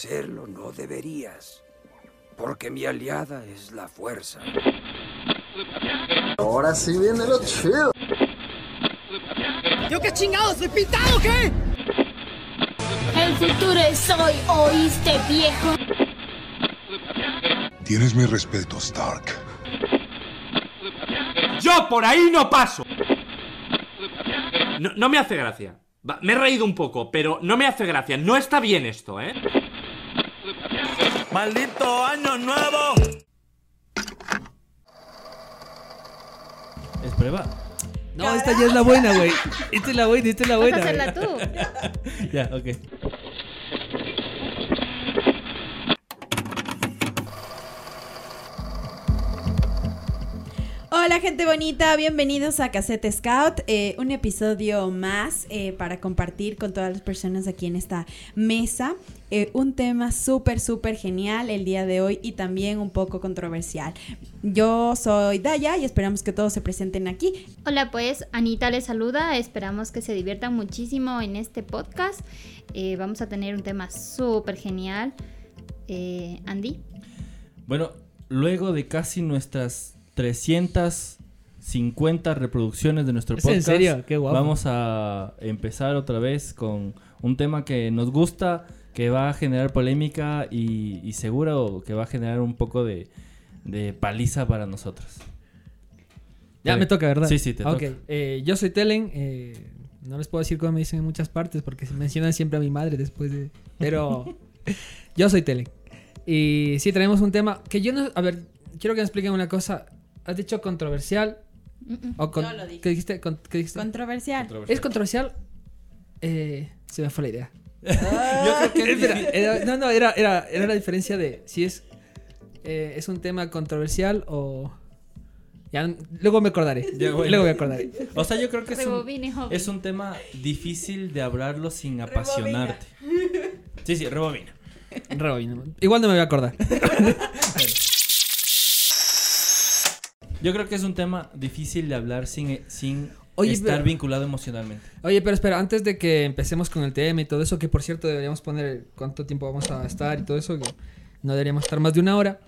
hacerlo no deberías, porque mi aliada es la fuerza. Ahora sí viene lo chido. ¿Yo qué chingados? ¿Soy pintado o qué? El futuro es hoy, ¿oíste, viejo? Tienes mi respeto, Stark. Yo por ahí no paso. No, no me hace gracia. Va, me he reído un poco, pero no me hace gracia. No está bien esto, ¿eh? ¡Maldito año nuevo! ¿Es prueba? No, esta ya es la buena, güey. Esta es la buena, esta es la Vas a buena. hacerla güey. tú. Ya, ok. Hola gente bonita, bienvenidos a Cassette Scout, eh, un episodio más eh, para compartir con todas las personas aquí en esta mesa. Eh, un tema súper, súper genial el día de hoy y también un poco controversial. Yo soy Daya y esperamos que todos se presenten aquí. Hola, pues Anita les saluda. Esperamos que se diviertan muchísimo en este podcast. Eh, vamos a tener un tema súper genial. Eh, Andy. Bueno, luego de casi nuestras 350 reproducciones de nuestro ¿Es en podcast, serio? Qué guapo. vamos a empezar otra vez con un tema que nos gusta, que va a generar polémica y, y seguro que va a generar un poco de, de paliza para nosotros. Ya me toca, ¿verdad? Sí, sí, te toca. eh, yo soy Telen. eh, no les puedo decir cómo me dicen en muchas partes porque se mencionan siempre a mi madre después de. Pero yo soy Telen. Y sí, tenemos un tema que yo no. A ver, quiero que me expliquen una cosa. ¿Has dicho controversial? O con- Yo lo dije. ¿Qué dijiste? Con- ¿qué dijiste? Controversial. ¿Es controversial? Eh, se me fue la idea. Yo creo que difícil. era- no, no, era, era, era la diferencia de si es, eh, es un tema controversial o... Ya, luego me acordaré. Ya, bueno. Luego me acordaré. O sea, yo creo que es un, es un tema difícil de hablarlo sin apasionarte. Sí, sí, rebobina. Rebobina. Igual no me voy a acordar. Yo creo que es un tema difícil de hablar sin, sin Oye, estar pero- vinculado emocionalmente. Oye, pero espera, antes de que empecemos con el tema y todo eso, que por cierto deberíamos poner cuánto tiempo vamos a estar y todo eso, que no deberíamos estar más de una hora.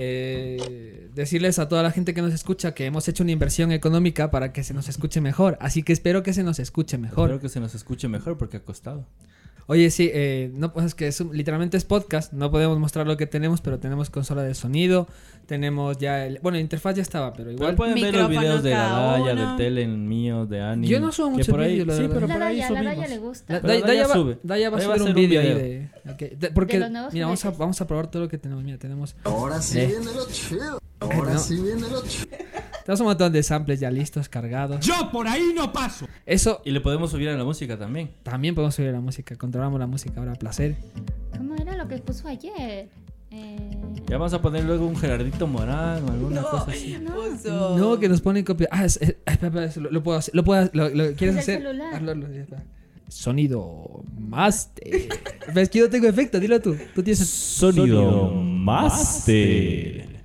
eh, decirles a toda la gente que nos escucha que hemos hecho una inversión económica para que se nos escuche mejor. Así que espero que se nos escuche mejor. Espero que se nos escuche mejor porque ha costado. Oye, sí, eh, no, pues es que es un- literalmente es podcast, no podemos mostrar lo que tenemos, pero tenemos consola de sonido, tenemos ya el... Bueno, la interfaz ya estaba, pero Igual igual... pueden ver los videos de la Daya, del Telen mío, de Ani. Yo no subo muchos por ahí- vídeos, la Sí, pero La por ahí Daya, la Daya subimos. le gusta. La- Pero Daya, Daya Daya va, sube. Daya va a Daya subir un vídeo ahí de... ok, de- porque, De mira, vamos a, vamos a probar todo lo que tenemos. Mira, tenemos... Ahora sí Eh. viene lo chido. Ahora No. sí viene lo chido. Tenemos un montón de samples ya listos, cargados. Yo por ahí no paso. Eso Y le podemos subir a la música también. también podemos subir la música, controlamos la música ahora, placer. ¿Cómo era lo que puso ayer? Eh, Ya vamos a poner luego un Gerardito Morán o alguna cosa así. Puso- No, que nos ponen copia. Ah, es, lo, lo puedo hacer. Lo, puedo, lo, lo- ¿Quieres Es el hacer? celular. Hazlo, hazlo, ya está. Sonido master. Es que yo no tengo efecto, dilo tú. Tú tienes. Sonido Master. Le-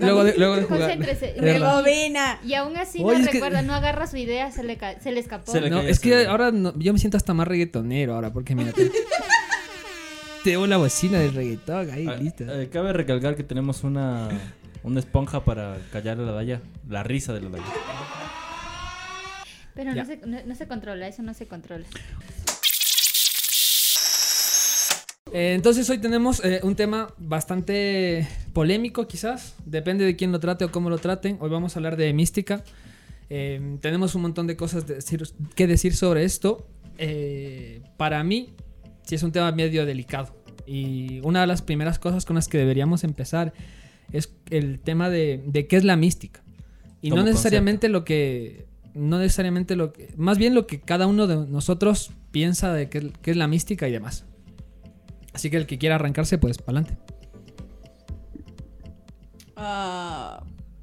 Luego de, luego de jugar. Rebobina. Y aún así Oye, no que- recuerda, no agarra su idea, se le, ca- se le escapó. Se le- No, cayó es que ahora no- yo me siento hasta más reggaetonero ahora, porque mira. Te, tengo la bocina del reggaetón ahí, Ah, listo. eh, cabe recalcar que tenemos una, una esponja para callar a la Daya. La risa de la Daya. Pero no se, no, no se controla, eso no se controla. Eh, entonces hoy tenemos eh, un tema bastante polémico quizás, depende de quién lo trate o cómo lo traten. Hoy vamos a hablar de mística. Eh, tenemos un montón de cosas de decir- que decir sobre esto. Para mí, sí es un tema medio delicado. Y una de las primeras cosas con las que deberíamos empezar es el tema de, de qué es la mística. Y no necesariamente lo que... No necesariamente lo que... Más bien lo que cada uno de nosotros piensa de qué, qué es la mística y demás. Así que el que quiera arrancarse, pues, para adelante. Ah,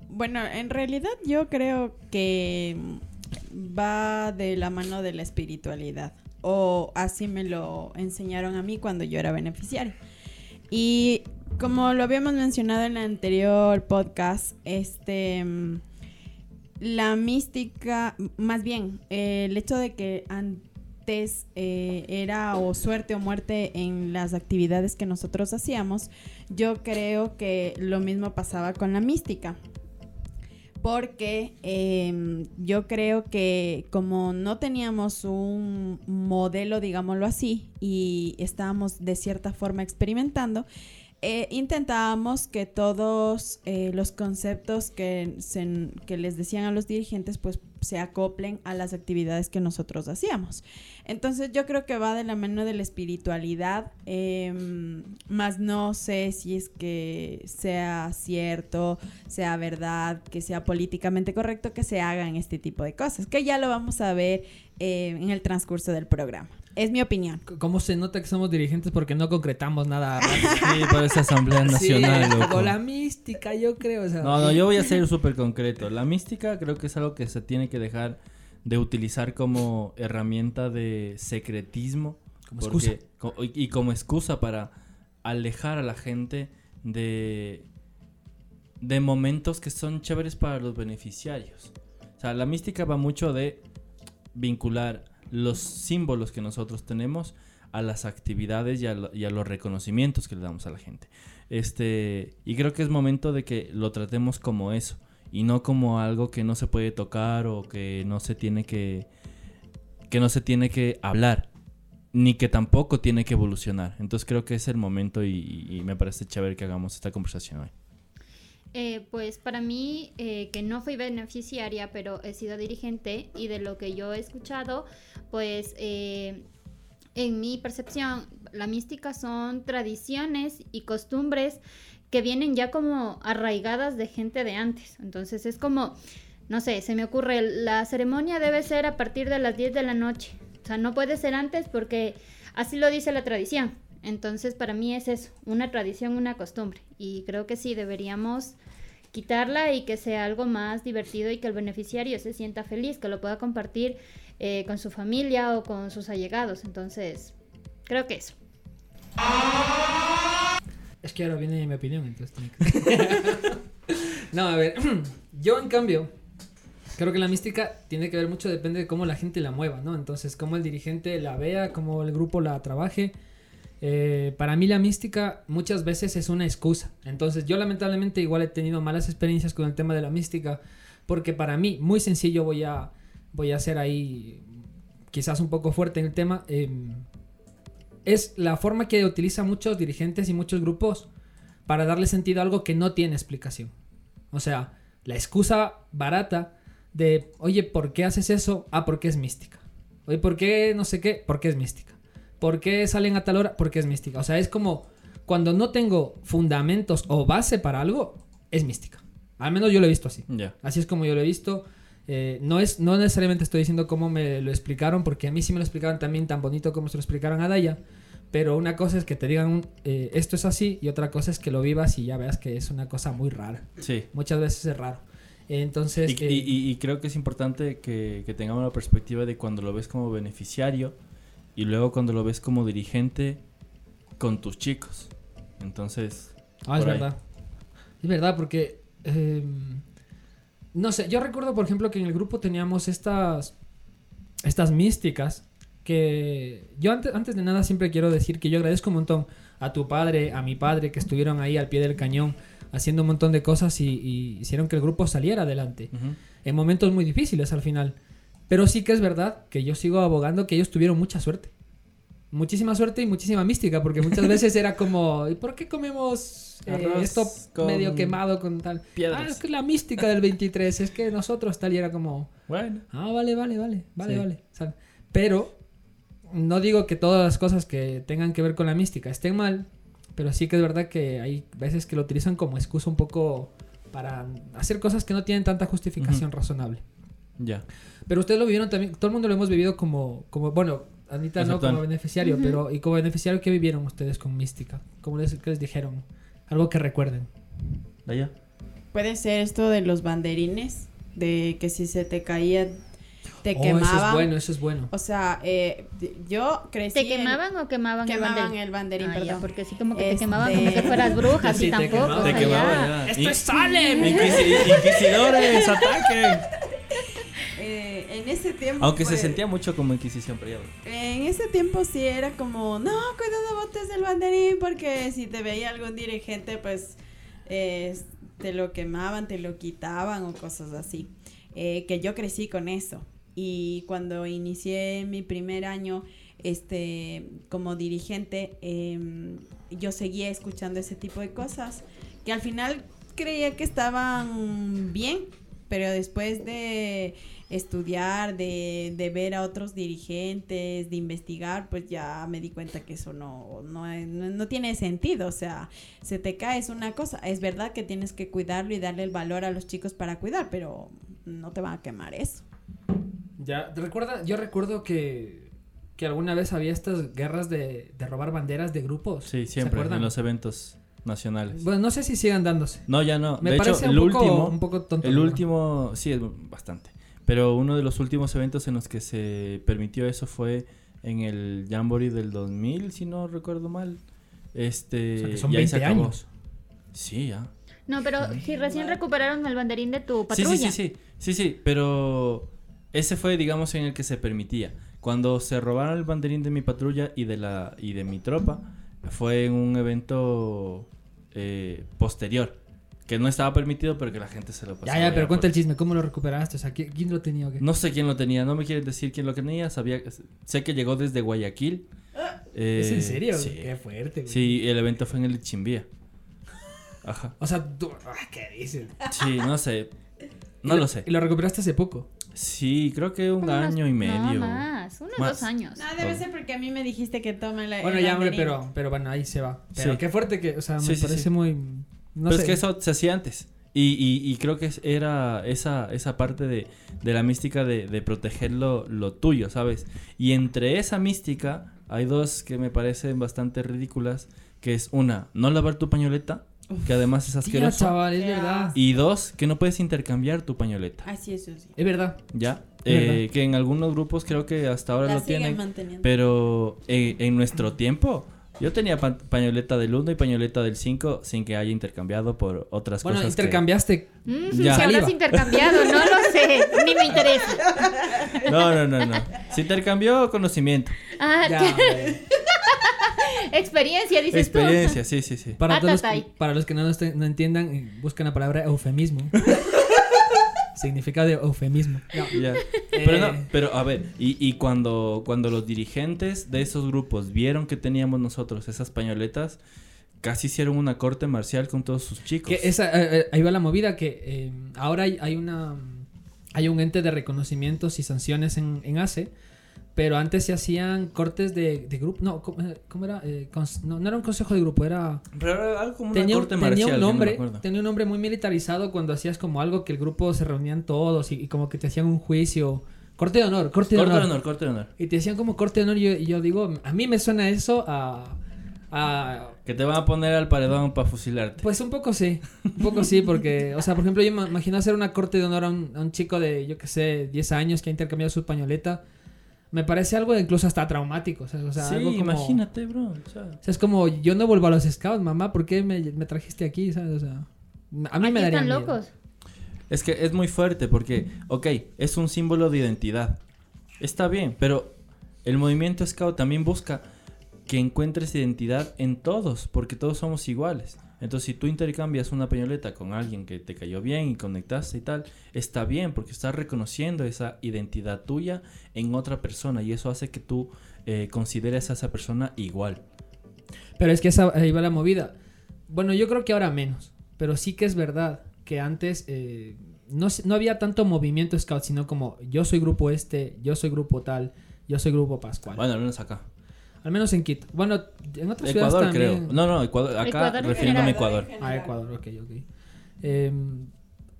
bueno, en realidad yo creo que va de la mano de la espiritualidad. O así me lo enseñaron a mí cuando yo era beneficiaria. Y como lo habíamos mencionado en el anterior podcast, este mm, la mística, más bien, el hecho de que eh, era o suerte o muerte en las actividades que nosotros hacíamos, yo creo que lo mismo pasaba con la mística. Porque em, yo creo que como no teníamos un modelo, digámoslo así, y estábamos de cierta forma experimentando, eh, intentábamos que todos eh, los conceptos que les decían a los dirigentes pues se acoplen a las actividades que nosotros hacíamos. Entonces yo creo que va de la mano de la espiritualidad, em, más no sé si es que sea cierto, sea verdad, que sea políticamente correcto que se hagan este tipo de cosas, que ya lo vamos a ver eh, en el transcurso del programa. Es mi opinión. ¿Cómo se nota que somos dirigentes porque no concretamos nada? Sí, por esa Asamblea Nacional, sí, loco. la mística, yo creo. o sea, No, no, yo voy a ser súper concreto. La mística creo que es algo que se tiene que dejar de utilizar como herramienta de secretismo. Como porque- co- y y como excusa para alejar a la gente de, de momentos que son chéveres para los beneficiarios. O sea, la mística va mucho de vincular los símbolos que nosotros tenemos a las actividades y a, lo- y a los reconocimientos que le damos a la gente. Este, y creo que es momento de que lo tratemos como eso y no como algo que no se puede tocar o que no se tiene que que no se tiene que hablar ni que tampoco tiene que evolucionar. Entonces creo que es el momento y, me parece chévere que hagamos esta conversación hoy. Eh, pues para mí, eh, que no fui beneficiaria, pero he sido dirigente y de lo que yo he escuchado, pues eh, en mi percepción, la mística son tradiciones y costumbres que vienen ya como arraigadas de gente de antes. Entonces es como, no sé, se me ocurre, la ceremonia debe ser a partir de las 10 de la noche. O sea, no puede ser antes porque así lo dice la tradición. Entonces, para mí es eso, una tradición, una costumbre. Y creo que sí, deberíamos quitarla y que sea algo más divertido y que el beneficiario se sienta feliz, que lo pueda compartir eh, con su familia o con sus allegados. Entonces, creo que eso. Es que ahora viene mi opinión, entonces tiene que- No, a ver, yo en cambio, creo que la mística tiene que ver mucho, depende de cómo la gente la mueva, ¿no? Entonces, cómo el dirigente la vea, cómo el grupo la trabaje. Eh, para mí la mística muchas veces es una excusa. Entonces, yo lamentablemente igual he tenido malas experiencias con el tema de la mística, porque para mí, muy sencillo, voy a, voy a ser ahí quizás un poco fuerte en el tema. em, es la forma que utilizan muchos dirigentes y muchos grupos para darle sentido a algo que no tiene explicación. O sea, la excusa barata de, oye, ¿por qué haces eso? Ah, porque es mística. Oye, ¿por qué no sé qué? Porque es mística. ¿Por qué salen a tal hora? Porque es mística. O sea, es como cuando no tengo fundamentos o base para algo, es mística. Al menos yo lo he visto así. Así es como yo lo he visto. Eh, no, es, no necesariamente estoy diciendo cómo me lo explicaron, porque a mí sí me lo explicaron también tan bonito como se lo explicaron a Daya. Pero una cosa es que te digan eh, esto es así, y otra cosa es que lo vivas y ya veas que es una cosa muy rara. Sí. Muchas veces es raro. Entonces, Y, eh, y- y- creo que es importante que, que tengamos la perspectiva de cuando lo ves como beneficiario y luego cuando lo ves como dirigente con tus chicos. Entonces, Ah, es ahí. verdad. Es verdad, porque. eh, no sé, yo recuerdo, por ejemplo, que en el grupo teníamos estas. Estas místicas. Que yo antes, antes de nada siempre quiero decir que yo agradezco un montón a tu padre, a mi padre, que estuvieron ahí al pie del cañón haciendo un montón de cosas y, y hicieron que el grupo saliera adelante. En momentos muy difíciles al final. Pero sí que es verdad que yo sigo abogando que ellos tuvieron mucha suerte. Muchísima suerte y muchísima mística, porque muchas veces era como, ¿y por qué comemos eh, esto medio quemado con tal? piedras. Ah, es que la mística del 23, es que nosotros tal y era como, Bueno. ah, vale, vale, vale, vale, Sí. vale. O sea, pero no digo que todas las cosas que tengan que ver con la mística estén mal, pero sí que es verdad que hay veces que lo utilizan como excusa un poco para hacer cosas que no tienen tanta justificación razonable. Ya. Pero ustedes lo vivieron también, todo el mundo lo hemos vivido como, como bueno, Anita no como beneficiario, Ujú. pero ¿y como beneficiario qué vivieron ustedes con Mística? ¿Cómo les, qué les dijeron? Algo que recuerden. Daya. Puede ser esto de los banderines, de que si se te caía, te Oh, quemaban. eso es bueno, eso es bueno. O sea, eh, yo crecí. ¿Te en- quemaban o quemaban, Quemaban el banderín? el banderín, Ah, ya, perdón. porque sí como que te Este- quemaban como que fueras bruja, Sí, así te tampoco. quemaban. o Te sea, ya. ya. ¡Esto es Salem! Inquisi- inquisidores, ataquen. Eh, en ese tiempo. Aunque se pues, sentía mucho como Inquisición, pero ya. En ese tiempo sí era como, no, cuidado botes el banderín, porque si te veía algún dirigente, pues eh, te lo quemaban, te lo quitaban o cosas así. Eh, que yo crecí con eso. Y cuando inicié mi primer año este, como dirigente, em, yo seguía escuchando ese tipo de cosas, que al final creía que estaban bien, pero después de estudiar, de, de ver a otros dirigentes, de investigar, pues ya me di cuenta que eso no, no, no- no tiene sentido. O sea, se te cae es una cosa. Es verdad que tienes que cuidarlo y darle el valor a los chicos para cuidar, pero no te van a quemar eso. Ya, recuerda, yo recuerdo que, que alguna vez había estas guerras de, de robar banderas de grupos. Sí, ¿Se siempre acuerdan? en los eventos nacionales. Bueno, no sé si sigan dándose. No, ya no. Me de hecho, parece el un poco- último, un poco tonto, el ¿no? último, sí, es bastante. Pero uno de los últimos eventos en los que se permitió eso fue en el Jamboree del 2000, si no recuerdo mal. Este, O sea, que son y ahí se 20 acabó. años. Sí, ya. No, pero si recién recuperaron el banderín de tu Sí, patrulla. sí, sí, sí, sí, sí, pero ese fue, digamos, en el que se permitía. Cuando se robaron el banderín de mi patrulla y de la y de mi tropa, fue en un evento eh, posterior, que no estaba permitido, pero que la gente se lo pasaba. Ya, ya, pero cuenta el chisme, ¿cómo lo recuperaste? O sea, ¿qui- ¿quién lo tenía o qué? No sé quién lo tenía, no me quieren decir quién lo tenía, sabía, sé que llegó desde Guayaquil. Eh, ¿Es en serio? Sí. Qué fuerte, güey. Sí, el evento fue en el Chimbía. Ajá. O sea, tú, ah, ¿qué dices? Sí, no sé. No lo sé. Y lo recuperaste hace poco. Sí, creo que un unos- año y medio. No, más, unos Más. dos años. No, debe ser porque a mí me dijiste que tome la. Bueno, el ya, hombre, pero, pero bueno, ahí se va. Pero Sí. qué fuerte que, o sea, Sí, me sí, parece sí. muy... No Pero sé. es que eso se hacía antes. Y, y, y creo que era esa, esa parte de, de la mística de, de proteger lo, lo tuyo, ¿sabes? Y entre esa mística hay dos que me parecen bastante ridículas, que es una, no lavar tu pañoleta, que además es Tía, asqueroso. chaval, es verdad. Y dos, que no puedes intercambiar tu pañoleta, Así es, sí. Es verdad. ¿ya? Eh, verdad. que en algunos grupos creo que hasta ahora La lo tienen. manteniendo. Pero en nuestro tiempo, yo tenía pa- pañoleta del 1 y pañoleta del 5 sin que haya intercambiado por otras Bueno, cosas. que- intercambiaste. Mm, si Ya. habrás Saliva. intercambiado, no lo sé, ni me interesa. No, no, no, no. Se intercambió conocimiento. Ah, Ya. experiencia, dices Experiencia, sí, sí, sí. Para, todos los, para los que no, nos te- no entiendan, eh, buscan la palabra eufemismo. Significado de eufemismo. No. Ya. Pero no, Eh. pero a ver, y, y cuando, cuando los dirigentes de esos grupos vieron que teníamos nosotros esas pañoletas, casi hicieron una corte marcial con todos sus chicos. Que esa, eh, eh, ahí va la movida que eh, ahora hay, hay una hay un ente de reconocimientos y sanciones en, en ACE, pero antes se hacían cortes de, de grupo. No, ¿cómo, eh, era? Eh, no, no era un consejo de grupo, era. Pero era algo como una Tenía, corte tenía marcial. un no nombre, tenía un nombre muy militarizado cuando hacías como algo que el grupo se reunían todos y, y como que te hacían un juicio. Corte de honor, corte de Corte honor. de honor, corte de honor. Y te decían como corte de honor y yo, y yo digo, a mí me suena eso a... a Que te van a poner al paredón para fusilarte. pues un poco sí, un poco sí, porque, o sea, por ejemplo, yo me imagino hacer una corte de honor a un, a un chico de, yo que sé, 10 años que ha intercambiado su pañoleta. Me parece algo incluso hasta traumático, o sea, o sea, sí, algo como... imagínate, bro. o sea. O sea, es como, yo no vuelvo a los scouts, mamá, ¿por qué me, me trajiste aquí? ¿sabes? O sea, a mí me daría están miedo. locos. Es que es muy fuerte porque, ok, es un símbolo de identidad. Está bien, pero el movimiento Scout también busca que encuentres identidad en todos, porque todos somos iguales. Entonces, si tú intercambias una pañoleta con alguien que te cayó bien y conectaste y tal, está bien, porque estás reconociendo esa identidad tuya en otra persona y eso hace que tú eh, consideres a esa persona igual. Pero es que esa, ahí va la movida. Bueno, yo creo que ahora menos. Pero sí que es verdad que antes eh, no, no había tanto movimiento scout, sino como yo soy grupo este, yo soy grupo tal, yo soy grupo Pascual. Bueno, al menos acá. Al menos en Quito. Bueno, en otras ciudades Ecuador, también. creo. No, no, Ecuador, acá Ecuador refiriéndome a. Ecuador. Ah, Ecuador, ok, ok. Em,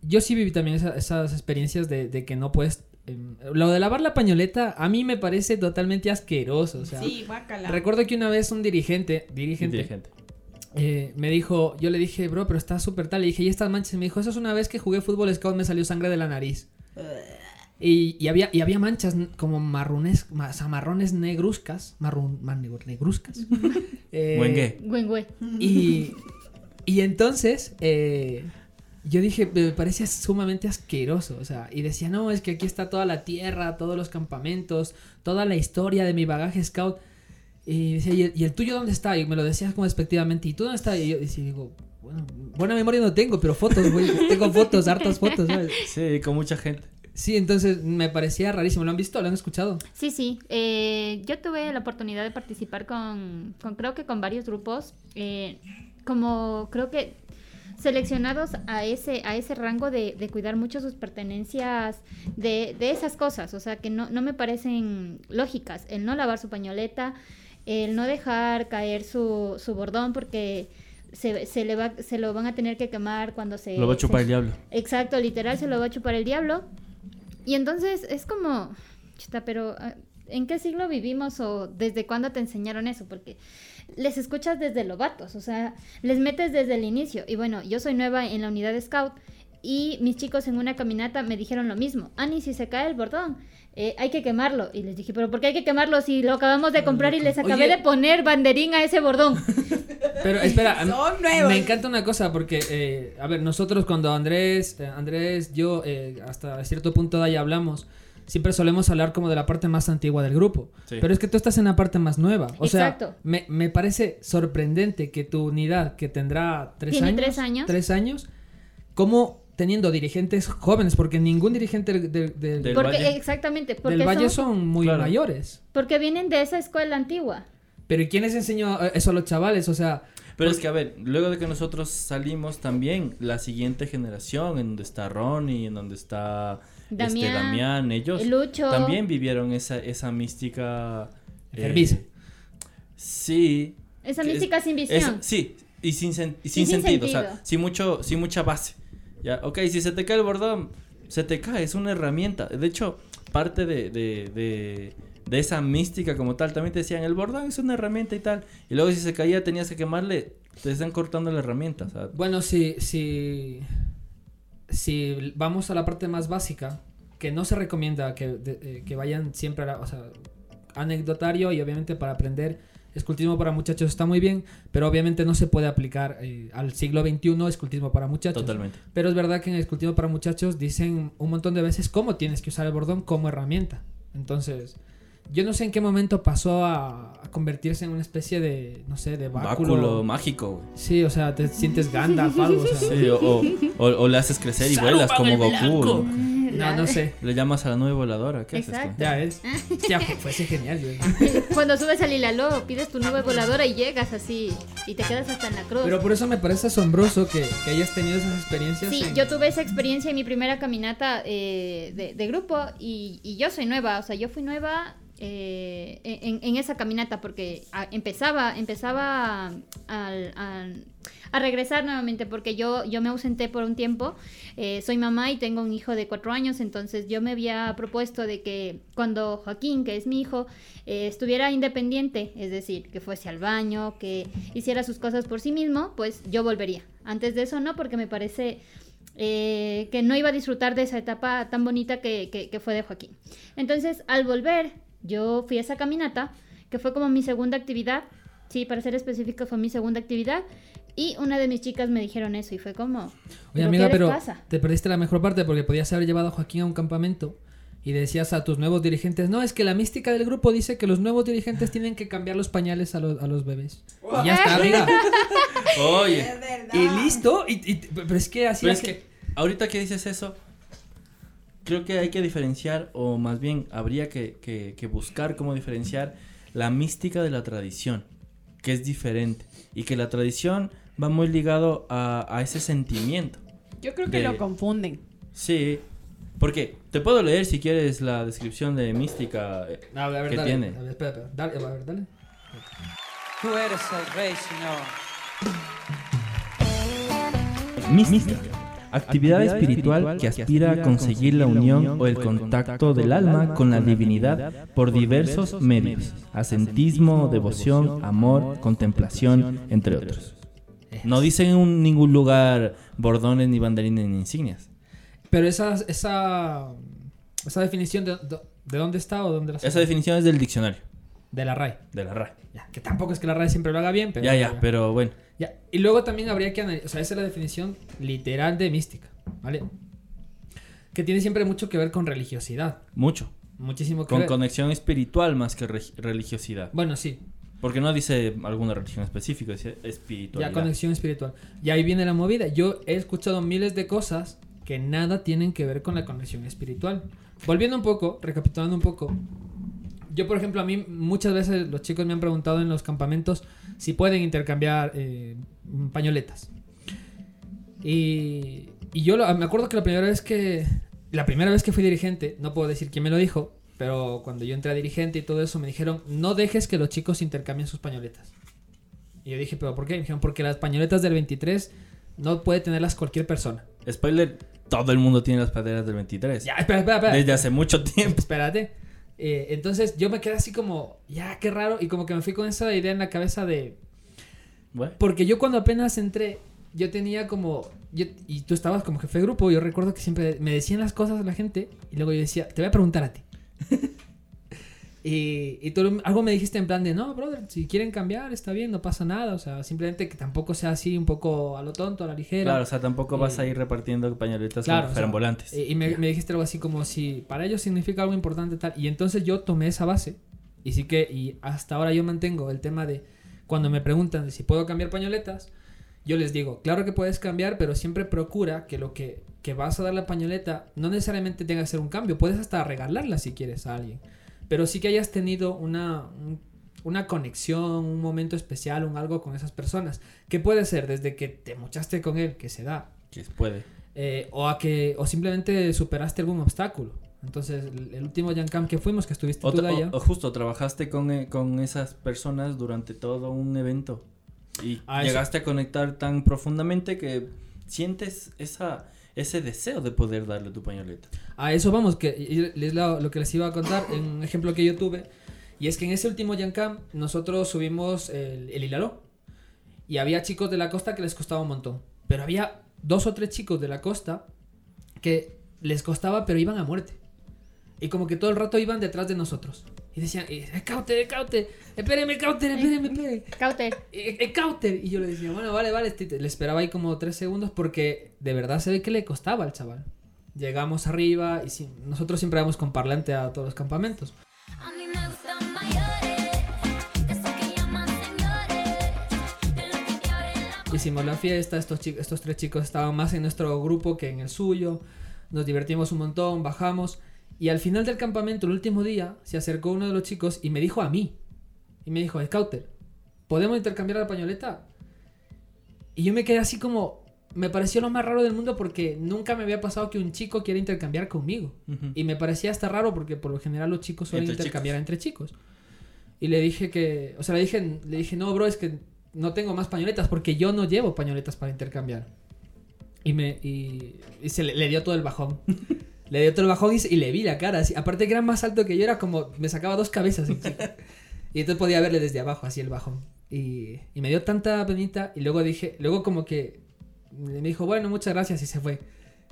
yo sí viví también esa- esas experiencias de, de que no puedes... em, lo de lavar la pañoleta a mí me parece totalmente asqueroso. O sea, Sí, guácala. recuerdo que una vez un dirigente, dirigente, Dirigente. eh, me dijo, yo le dije, bro, pero está súper tal. Le dije, ¿y estas manchas? Y me dijo, eso es una vez que jugué fútbol scout, me salió sangre de la nariz. Y, y había, y había manchas como marrones, marrones negruzcas, marrón, negruzcas. Eh, y, y entonces, eh, yo dije, me parecía sumamente asqueroso, o sea, y decía, no, es que aquí está toda la tierra, todos los campamentos, toda la historia de mi bagaje scout. Y decía, ¿y el, y el tuyo dónde está? Y me lo decías como despectivamente, ¿y tú dónde está? Y yo decía, digo, bueno, buena memoria no tengo, pero fotos, güey, tengo fotos, hartas fotos, ¿sabes? Sí, con mucha gente. Sí, entonces me parecía rarísimo. ¿Lo han visto? ¿Lo han escuchado? Sí, sí. Eh, yo tuve la oportunidad de participar con, con creo que con varios grupos, eh, como creo que seleccionados a ese, a ese rango de, de cuidar mucho sus pertenencias de, de esas cosas, o sea, que no, no me parecen lógicas. El no lavar su pañoleta, el no dejar caer su, su bordón porque se, se, le va, se lo van a tener que quemar cuando se... Lo va a chupar se- el diablo. Exacto, literal se lo va a chupar el diablo. Y entonces es como, chuta, pero ah, ¿en qué siglo vivimos o desde cuándo te enseñaron eso? Porque les escuchas desde lobatos, o sea, les metes desde el inicio. Y bueno, yo soy nueva en la unidad de scout y mis chicos en una caminata me dijeron lo mismo. Ani, si se cae el bordón, eh, hay que quemarlo. Y les dije, pero ¿por qué hay que quemarlo si lo acabamos de comprar y les acabé Oye. de poner banderín a ese bordón? Pero espera, Son nuevos. me encanta una cosa porque, eh, a ver, nosotros cuando Andrés, eh, Andrés, yo, eh, hasta cierto punto de ahí hablamos, siempre solemos hablar como de la parte más antigua del grupo. Sí. Pero es que tú estás en la parte más nueva. O Exacto. sea, me, me parece sorprendente que tu unidad, que tendrá tres Tiene años, tres años. tres años, como teniendo dirigentes jóvenes, porque ningún dirigente del, del- del- Del Porque, Valle. exactamente, porque del Valle son- son muy Claro. mayores. porque vienen de esa escuela antigua. Pero ¿y quién les enseñó eh, eso a los chavales? O sea, Pero es que, a ver, luego de que nosotros salimos también, la siguiente generación, en donde está Ronnie, en donde está este, Damián, Damián, ellos Lucho. también vivieron esa, esa mística... eh, sí. Esa es- mística sin visión. sí, y sin, sen- y sin sin sentido, o sea, sin, mucho, sin mucha base. Ya, ok, si se te cae el bordón, se te cae, es una herramienta. De hecho, parte de, de, de, esa mística como tal, también te decían, el bordón es una herramienta y tal. Y luego si se caía tenías que quemarle, te están cortando la herramienta. Bueno, si, si, si vamos a la parte más básica, que no se recomienda que, eh, que vayan siempre a la, o sea, anecdotario y obviamente para aprender escultismo para muchachos está muy bien, pero obviamente no se puede aplicar eh, al siglo XXI escultismo para muchachos. Totalmente. Pero es verdad que en escultismo para muchachos dicen un montón de veces cómo tienes que usar el bordón como herramienta. Entonces, yo no sé en qué momento pasó a, a convertirse en una especie de, no sé, de báculo. báculo mágico. Sí, o sea, te sientes Gandalf, algo, o sea. Sí, o, o, o- o le haces crecer y vuelas como Goku. No, no sé. Le llamas a la nube voladora, ¿qué haces? Exacto. tú? Ya es. Ya, fuese genial, güey. Cuando subes al Hilaló, pides tu nube voladora y llegas así y te quedas hasta en la cruz. Pero por eso me parece asombroso que, que hayas tenido esas experiencias. Sí, en- yo tuve esa experiencia en mi primera caminata eh, de, de grupo y, y yo soy nueva, o sea, yo fui nueva eh, en, esa caminata porque empezaba, empezaba a regresar nuevamente porque yo, yo me ausenté por un tiempo, eh, soy mamá y tengo un hijo de cuatro años, entonces yo me había propuesto de que cuando Joaquín, que es mi hijo, eh, estuviera independiente, es decir, que fuese al baño, que hiciera sus cosas por sí mismo, pues yo volvería. Antes de eso no, porque me parece que no iba a disfrutar de esa etapa tan bonita que fue de Joaquín. Entonces, al volver, yo fui a esa caminata, que fue como mi segunda actividad, sí, para ser específico, fue mi segunda actividad, y una de mis chicas me dijeron eso, y fue como, Oye, ¿pero amiga, pero pasa? te perdiste la mejor parte porque podías haber llevado a Joaquín a un campamento y decías a tus nuevos dirigentes, no, es que la mística del grupo dice que los nuevos dirigentes tienen que cambiar los pañales a los, a los bebés. Y ya está, amiga. Oye, y listo. Y, y- pero es que así pero es hace- que ahorita que dices eso, creo que hay que diferenciar, o más bien habría que, que- que buscar cómo diferenciar la mística de la tradición, que es diferente, y que la tradición va muy ligado a, a ese sentimiento. Yo creo que De- lo confunden. Sí, porque te puedo leer si quieres la descripción de mística A ver, a ver, que dale. tiene. A ver, espera, espera. Dale, a ver, dale. Tú eres el rey, señor. Mística. Actividad espiritual que aspira a conseguir la unión o el contacto del alma con la divinidad por diversos medios. Ascentismo, devoción, amor, contemplación, entre otros. No dicen en ningún lugar bordones, ni banderines, ni insignias. Pero esa, esa, esa definición de, de, de dónde está o dónde la Esa definición es del diccionario. De la RAE. De la. Ya, que tampoco es que la RAE siempre lo haga bien, pero... Ya, ya, pero bueno. Ya. Y luego también habría que analizar, o sea, esa es la definición literal de mística, ¿vale? Que tiene siempre mucho que ver con religiosidad. Mucho. Muchísimo que Con ver. conexión espiritual más que re- religiosidad. Bueno, sí. Porque no dice alguna religión específica, dice espiritualidad. Ya, conexión espiritual. Y ahí viene la movida. Yo he escuchado miles de cosas que nada tienen que ver con la conexión espiritual. Volviendo un poco, recapitulando un poco. Yo, por ejemplo, a mí muchas veces los chicos me han preguntado en los campamentos si pueden intercambiar eh, pañoletas. Y, y yo lo- me acuerdo que la primera vez que la primera vez que fui dirigente, no puedo decir quién me lo dijo, pero cuando yo entré a dirigente y todo eso me dijeron, no dejes que los chicos intercambien sus pañoletas. Y yo dije, ¿pero por qué? Me dijeron, porque las pañoletas del 23 no puede tenerlas cualquier persona. Spoiler, todo el mundo tiene las paderas del 23. Ya, espera, espera, espera. Desde hace mucho tiempo. Espérate. Eh, entonces yo me quedé así como, ya, qué raro. Y como que me fui con esa idea en la cabeza de... Porque yo cuando apenas entré, yo tenía como... yo- y tú estabas como jefe de grupo, yo recuerdo que siempre me decían las cosas la gente y luego yo decía, te voy a preguntar a ti. y y tú algo me dijiste en plan de, no, brother, si quieren cambiar, está bien, no pasa nada. O sea, simplemente que tampoco sea así un poco a lo tonto, a la ligera. Claro, o sea, tampoco vas a ir repartiendo pañoletas Claro, como o sea, volantes. Y me, me dijiste algo así como si para ellos significa algo importante tal. Y entonces yo tomé esa base. Y sí que, y hasta ahora yo mantengo el tema de cuando me preguntan de si puedo cambiar pañoletas, yo les digo, claro que puedes cambiar, pero siempre procura que lo que, que vas a dar la pañoleta no necesariamente tenga que ser un cambio. Puedes hasta regalarla si quieres a alguien. Pero sí que hayas tenido una, un- una conexión, un momento especial, un algo con esas personas. Que puede ser desde que te mochaste con él, que se da, Que puede. eh, o a que o simplemente superaste algún obstáculo. Entonces, el, último Jam Camp que fuimos, que estuviste O, tú de allá. o- o justo trabajaste con, eh, con esas personas durante todo un evento. Y Ah, eso- llegaste a conectar tan profundamente que sientes esa, ese deseo de poder darle tu pañoleta. A eso vamos, que es lo, que les iba a contar, en un ejemplo que yo tuve. Y es que en ese último Jam Camp nosotros subimos el, el Hilaró. Y había chicos de la costa que les costaba un montón. Pero había dos o tres chicos de la costa que les costaba, pero iban a muerte. Y como que todo el rato iban detrás de nosotros. Y decían, eh, Cauter, Cauter, espéreme, Cauter, espéreme, espéreme. Cauter. Eh, eh, Cauter. Y yo le decía, bueno, vale, vale. este- Le esperaba ahí como tres segundos porque de verdad se ve que le costaba al chaval. Llegamos arriba y sí, nosotros siempre vamos con parlante a todos los campamentos. Hicimos la fiesta, estos, chi- estos tres chicos estaban más en nuestro grupo que en el suyo. Nos divertimos un montón, bajamos. Y al final del campamento, el último día, se acercó uno de los chicos y me dijo a mí. Y me dijo, Scouter, ¿podemos intercambiar la pañoleta? Y yo me quedé así como... Me pareció lo más raro del mundo porque nunca me había pasado que un chico quiera intercambiar conmigo. Y me parecía hasta raro porque por lo general los chicos suelen Entre intercambiar entre chicos. Y le dije que, o sea, le dije, le dije, no, bro, es que no tengo más pañoletas porque yo no llevo pañoletas para intercambiar. Y me, y, y se le, le dio todo el bajón. le dio todo el bajón y, le vi la cara. así. Aparte que era más alto que yo, era como, me sacaba dos cabezas. chico. y entonces podía verle desde abajo, así el bajón. Y, y me dio tanta penita y luego dije, luego como que me dijo, bueno, muchas gracias y se fue.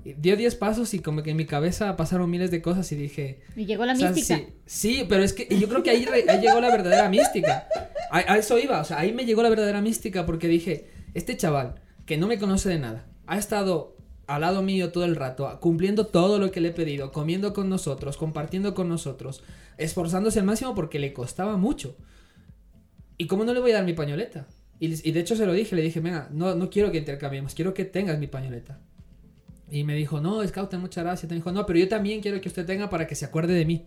Y dio 10 pasos y como que en mi cabeza pasaron miles de cosas y dije, Y llegó la o sea, mística. Sí, sí, pero es que yo creo que ahí, re- ahí llegó la verdadera mística. A, a eso iba, o sea, ahí me llegó la verdadera mística porque dije, este chaval que no me conoce de nada, ha estado al lado mío todo el rato, cumpliendo todo lo que le he pedido, comiendo con nosotros, compartiendo con nosotros, esforzándose al máximo porque le costaba mucho. ¿Y cómo no le voy a dar mi pañoleta? Y, y de hecho se lo dije, le dije, venga, no, no quiero que intercambiemos, quiero que tengas mi pañoleta. Y me dijo, no, Scout, muchas gracias. Me dijo, no, pero yo también quiero que usted tenga para que se acuerde de mí.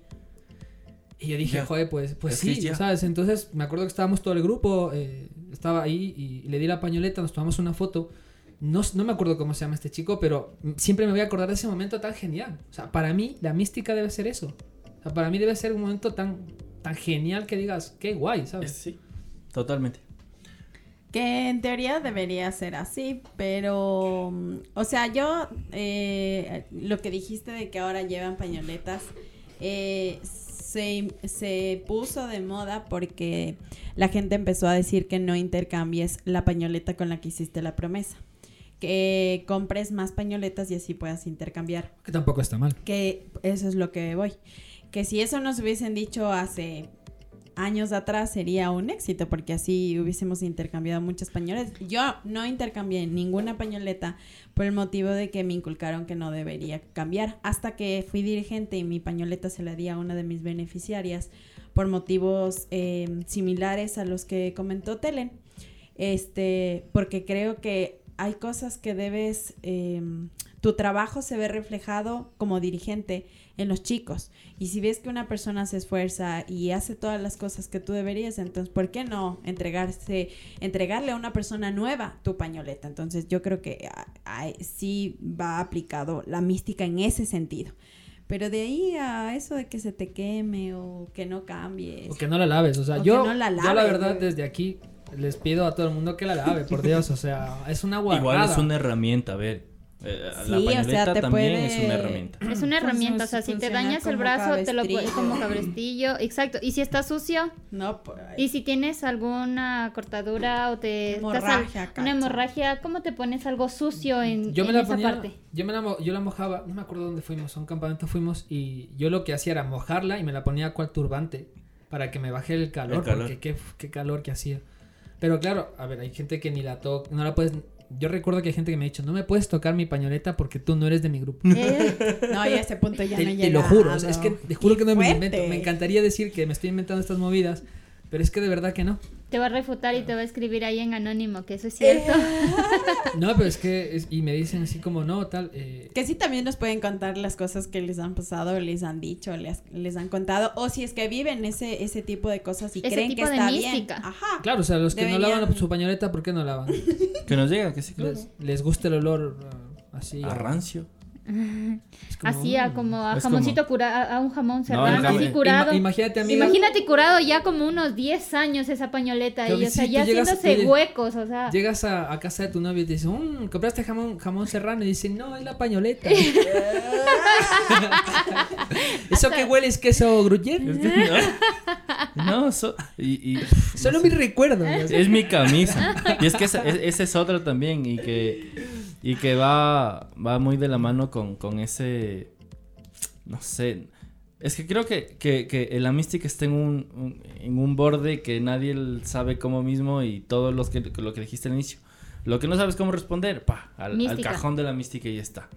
Y yo dije, Ya. joder, pues, pues sí, ya. ¿sabes? Entonces me acuerdo que estábamos todo el grupo, eh, estaba ahí y le di la pañoleta, nos tomamos una foto. No, no me acuerdo cómo se llama este chico, pero siempre me voy a acordar de ese momento tan genial. O sea, para mí la mística debe ser eso. O sea, para mí debe ser un momento tan, tan genial que digas, qué guay, ¿sabes? Sí, totalmente. Que en teoría debería ser así, pero, mm, o sea, yo, eh, lo que dijiste de que ahora llevan pañoletas, eh, se, se puso de moda porque la gente empezó a decir que no intercambies la pañoleta con la que hiciste la promesa. Que compres más pañoletas y así puedas intercambiar. Que tampoco está mal. Que eso es lo que voy. Que si eso nos hubiesen dicho hace años atrás sería un éxito porque así hubiésemos intercambiado muchas pañoletas. Yo no intercambié ninguna pañoleta por el motivo de que me inculcaron que no debería cambiar hasta que fui dirigente y mi pañoleta se la di a una de mis beneficiarias por motivos eh, similares a los que comentó Telen. Este, porque creo que hay cosas que debes, eh, tu trabajo se ve reflejado como dirigente en los chicos. Y si ves que una persona se esfuerza y hace todas las cosas que tú deberías, entonces, ¿por qué no entregarse, entregarle a una persona nueva tu pañoleta? Entonces, yo creo que ah, sí va aplicado la mística en ese sentido. Pero de ahí a eso de que se te queme o que no cambies. O que no la laves. O sea, O yo, que no la yo la laves, verdad desde aquí les pido a todo el mundo que la lave, por Dios. O sea, es una guardada. Igual es una herramienta, a ver. eh, la Sí, o sea, te también puede- es una herramienta. Es una herramienta, o sea, si te dañas el brazo, te lo puedes como cabrestillo, exacto. Y si está sucio, No, pues, y si tienes alguna cortadura o te estás al- Hemorragia, una hemorragia, ¿cómo te pones algo sucio en, Yo me en la esa ponía, parte? yo me la, mo- yo la mojaba, no me acuerdo dónde fuimos, a un campamento fuimos y yo lo que hacía era mojarla y me la ponía cual turbante para que me baje el calor, El calor. porque qué, qué calor que hacía. Pero claro, a ver, hay gente que ni la toca, no la puedes... Yo recuerdo que hay gente que me ha dicho, no me puedes tocar mi pañoleta porque tú no eres de mi grupo. Eh, No, y a ese punto ya te, no he te lo juro, o llegado. sea, es que te juro Qué que no me lo fuerte. invento. Me encantaría decir que me estoy inventando estas movidas, pero es que de verdad que no. Te va a refutar y te va a escribir ahí en anónimo, que eso es cierto. No, pero es que, es- y me dicen así como, no, tal, eh, Que sí también nos pueden contar las cosas que les han pasado, les han dicho, les, les han contado, o si es que viven ese, ese tipo de cosas y Ese creen que de está mística. bien. Ajá. Claro, o sea, los que no lavan su pañoleta, ¿por qué no lavan? Que nos llega, que sí, claro. Les, les gusta el olor ah, así. A rancio. Es como, Así a como a Es jamoncito curado, a un jamón serrano, jam- así curado. Ima- imagínate, amiga. Imagínate curado ya como unos 10 años esa pañoleta Claro y o sea, sí, ya llegas- haciéndose huecos, o sea. Llegas a, a casa de tu novio y te dicen, "Mm, ¿compraste jamón, jamón serrano? Y dicen, no, es la pañoleta. ¿Eso que huele es queso gruyere? No, so- y, y- Solo mi recuerdo. es mi camisa. Y es que esa, es- ese es otro también y que y que va va muy de la mano con, con ese no sé. Es que creo que, que, que la mística está en un, un- en un borde que nadie sabe cómo mismo y todos los que lo que dijiste al inicio. Lo que no sabes cómo responder, pa, al, al cajón de la mística y ya está.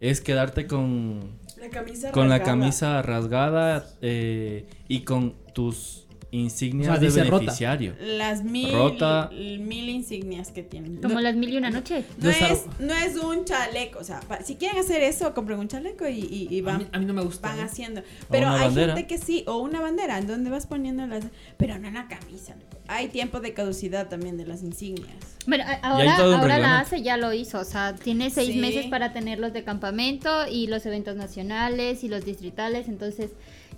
Es quedarte con La camisa con la rasgada. camisa rasgada eh, y con tus insignias O sea, de dice rota. beneficiario. Las mil, Rota. mil insignias que tienen. Como no, las mil y una noche. no es, no es un chaleco, o sea, pa- si quieren hacer eso, compren un chaleco y, y, y A van, mí, a mí no me gusta. van ¿eh? haciendo. Pero una hay bandera. gente que sí, o una bandera, en donde vas poniendo las... Pero no en la camisa. Hay tiempo de caducidad también de las insignias. Bueno, ahora, ahora la hace, ya lo hizo. O sea, tiene seis Sí. meses para tenerlos de campamento y los eventos nacionales y los distritales. Entonces,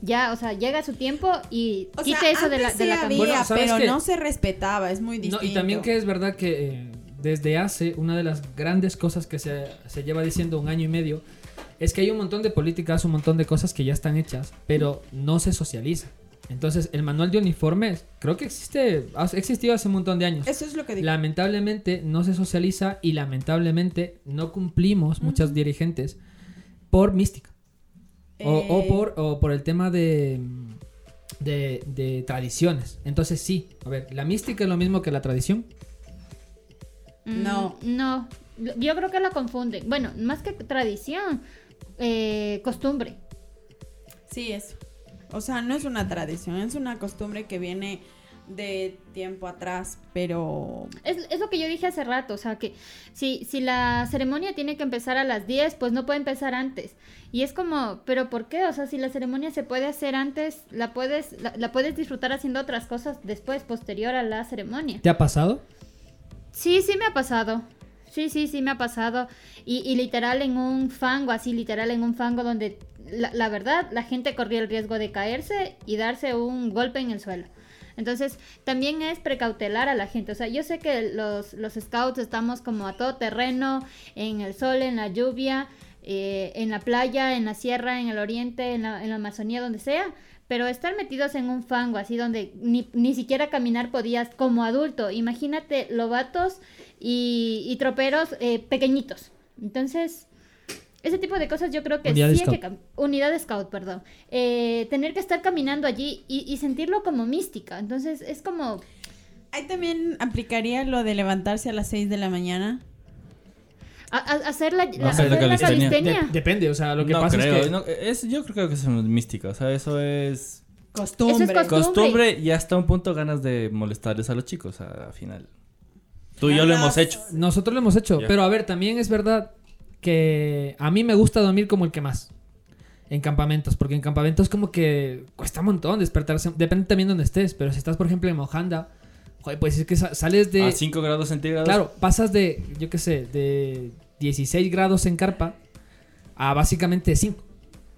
ya, o sea, llega su tiempo y O quite sea, eso de la, de sí la había, camisa. Bueno, ¿sabes pero no se respetaba, es muy No, distinto. y también que es verdad que eh, desde hace, una de las grandes cosas que se, se lleva diciendo un año y medio, es que hay un montón de políticas, un montón de cosas que ya están hechas, pero no se socializa. Entonces, el manual de uniformes, creo que existe, ha existido hace un montón de años. Eso es lo que digo. Lamentablemente no se socializa y lamentablemente no cumplimos muchos dirigentes por mística. O, o Eh, por, o por el tema de, de, de tradiciones. Entonces sí, a ver, la mística es lo mismo que la tradición. Mm, No. No, yo creo que la confunden. Bueno, más que tradición, eh, costumbre. Sí, eso. O sea, no es una tradición, es una costumbre que viene de tiempo atrás, pero... Es, es lo que yo dije hace rato, o sea que si, si la ceremonia tiene que empezar a las 10, pues no puede empezar antes. Y es como, pero ¿por qué? O sea, si la ceremonia se puede hacer antes, la puedes, la, la puedes disfrutar haciendo otras cosas después, posterior a la ceremonia. ¿Te ha pasado? Sí, sí me ha pasado. Sí, sí, sí me ha pasado. Y, y literal en un fango, así literal en un fango donde la, la verdad la gente corría el riesgo de caerse y darse un golpe en el suelo. Entonces, también es precautelar a la gente. O sea, yo sé que los, los scouts estamos como a todo terreno, en el sol, en la lluvia, eh, en la playa, en la sierra, en el oriente, en la, en la Amazonía, donde sea. Pero estar metidos en un fango, así donde ni, ni siquiera caminar podías como adulto. Imagínate lobatos y, y troperos eh, pequeñitos. Entonces, ese tipo de cosas yo creo que Unidad sí Scout. hay que unidad scout, perdón. Eh, tener que estar caminando allí y, y sentirlo como mística. Entonces es como Ahí también aplicaría lo de levantarse a las 6 de la mañana. a- a- hacer la, la- hacer hacer la calistenia. calistenia. De- depende, o sea, lo que no pasa creo, es que... no, es, yo creo que eso es mística, o sea, eso es Costumbre. Eso es costumbre. costumbre y hasta un punto ganas de molestarles a los chicos, o sea, al final. Tú y yo lo hemos hecho. Nosotros lo hemos hecho, pero a ver, también es verdad que a mí me gusta dormir como el que más. En campamentos, porque en campamentos como que cuesta un montón despertarse. Depende también de donde estés, pero si estás, por ejemplo, en Mojanda, joder, pues es que sa- sales de... A 5 grados centígrados. Claro, pasas de, yo qué sé, de 16 grados en carpa a básicamente 5.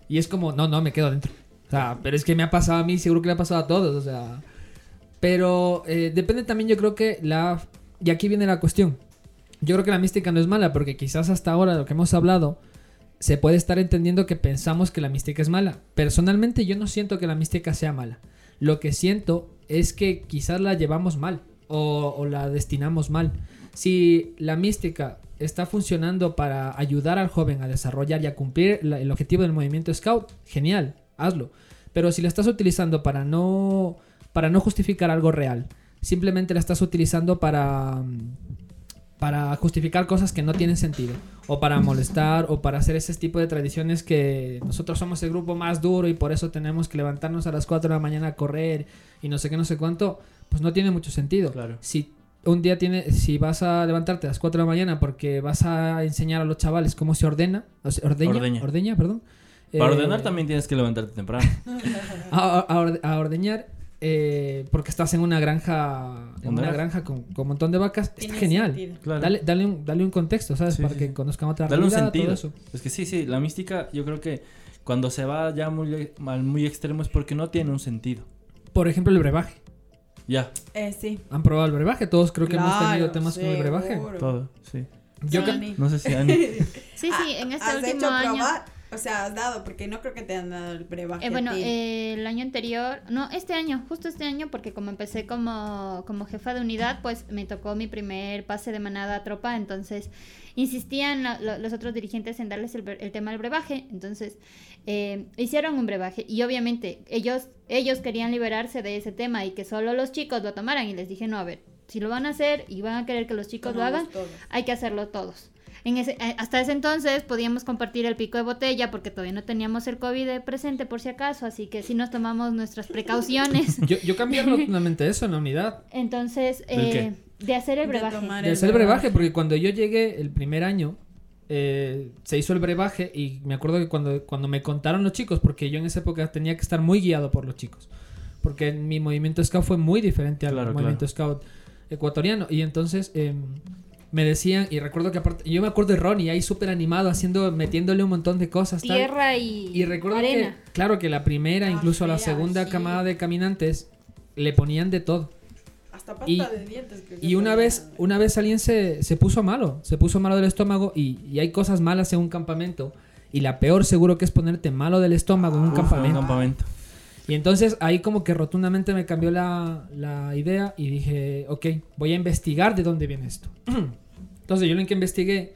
Y es como, no, no, me quedo dentro. O sea, pero es que me ha pasado a mí, seguro que le ha pasado a todos, o sea. Pero eh, depende también, yo creo que la... Y aquí viene la cuestión. Yo creo que la mística no es mala, porque quizás hasta ahora lo que hemos hablado, se puede estar entendiendo que pensamos que la mística es mala. Personalmente yo no siento que la mística sea mala. Lo que siento es que quizás la llevamos mal o, la destinamos mal. Si la mística está funcionando para ayudar al joven a desarrollar y a cumplir el objetivo del movimiento scout, genial, hazlo. Pero si la estás utilizando para no, para no justificar algo real, simplemente la estás utilizando para, mm, para justificar cosas que no tienen sentido, o para molestar, o para hacer ese tipo de tradiciones que nosotros somos el grupo más duro y por eso tenemos que levantarnos a las 4 de la mañana a correr y no sé qué, no sé cuánto, pues no tiene mucho sentido. Claro. Si un día tiene, si vas a levantarte a las 4 de la mañana porque vas a enseñar a los chavales cómo se ordena, o sea, ordeña, Ordeña. ordeña, perdón. Para eh, ordenar también tienes que levantarte temprano. a, a- a orde- a ordeñar eh, porque estás en una granja en ¿Una granja? con, con un montón de vacas está genial. Claro. dale, dale, un, dale un contexto sabes Sí, para sí, que sí. conozcan otra Dale un todo sentido. eso. Es que sí, sí, la mística yo creo que cuando se va ya muy, muy extremo es porque no tiene un sentido. por ejemplo el brebaje Ya, Eh, sí. han probado el brebaje todos creo que hemos tenido temas con el brebaje todo, sí. yo Sí. No sé si Ani. Sí, sí, en este ¿Has último hecho año. probar? O sea, has dado, porque no creo que te han dado el brebaje. Eh, a bueno, ti. eh, el año anterior, no, este año, justo este año, porque como empecé como, como jefa de unidad, pues me tocó mi primer pase de manada a tropa, entonces insistían lo- lo- los otros dirigentes en darles el, tema del brebaje, entonces eh, hicieron un brebaje y obviamente ellos, ellos querían liberarse de ese tema y que solo los chicos lo tomaran y les dije, no, a ver, si lo van a hacer y van a querer que los chicos lo hagan, todos. hay que hacerlo todos. En ese, eh, hasta ese entonces podíamos compartir el pico de botella porque todavía no teníamos el COVID de presente por si acaso, así que sí nos tomamos nuestras precauciones. yo, yo cambié rotundamente eso en la unidad. Entonces, ¿Del eh, de hacer el De brebaje. de hacer el brebaje porque cuando yo llegué el primer año eh, se hizo el brebaje y me acuerdo que cuando, cuando me contaron los chicos porque yo en esa época tenía que estar muy guiado por los chicos porque mi movimiento scout fue muy diferente al Claro, movimiento scout ecuatoriano. Y entonces em, me decían y recuerdo que aparte yo me acuerdo de Ronnie ahí súper animado haciendo metiéndole un montón de cosas tal. Tierra y, y recuerdo arena. que claro que la primera Ah, incluso la segunda sí. camada de caminantes le ponían de todo Hasta pasta y- de dientes. creo que y una vez, una vez alguien se, se puso malo, se puso malo del estómago y, y hay cosas malas en un campamento. Y la peor seguro que es ponerte malo del estómago en un Uf, un campamento. Y entonces ahí como que rotundamente me cambió la, la idea y dije, ok, voy a investigar de dónde viene esto. Entonces yo lo que investigué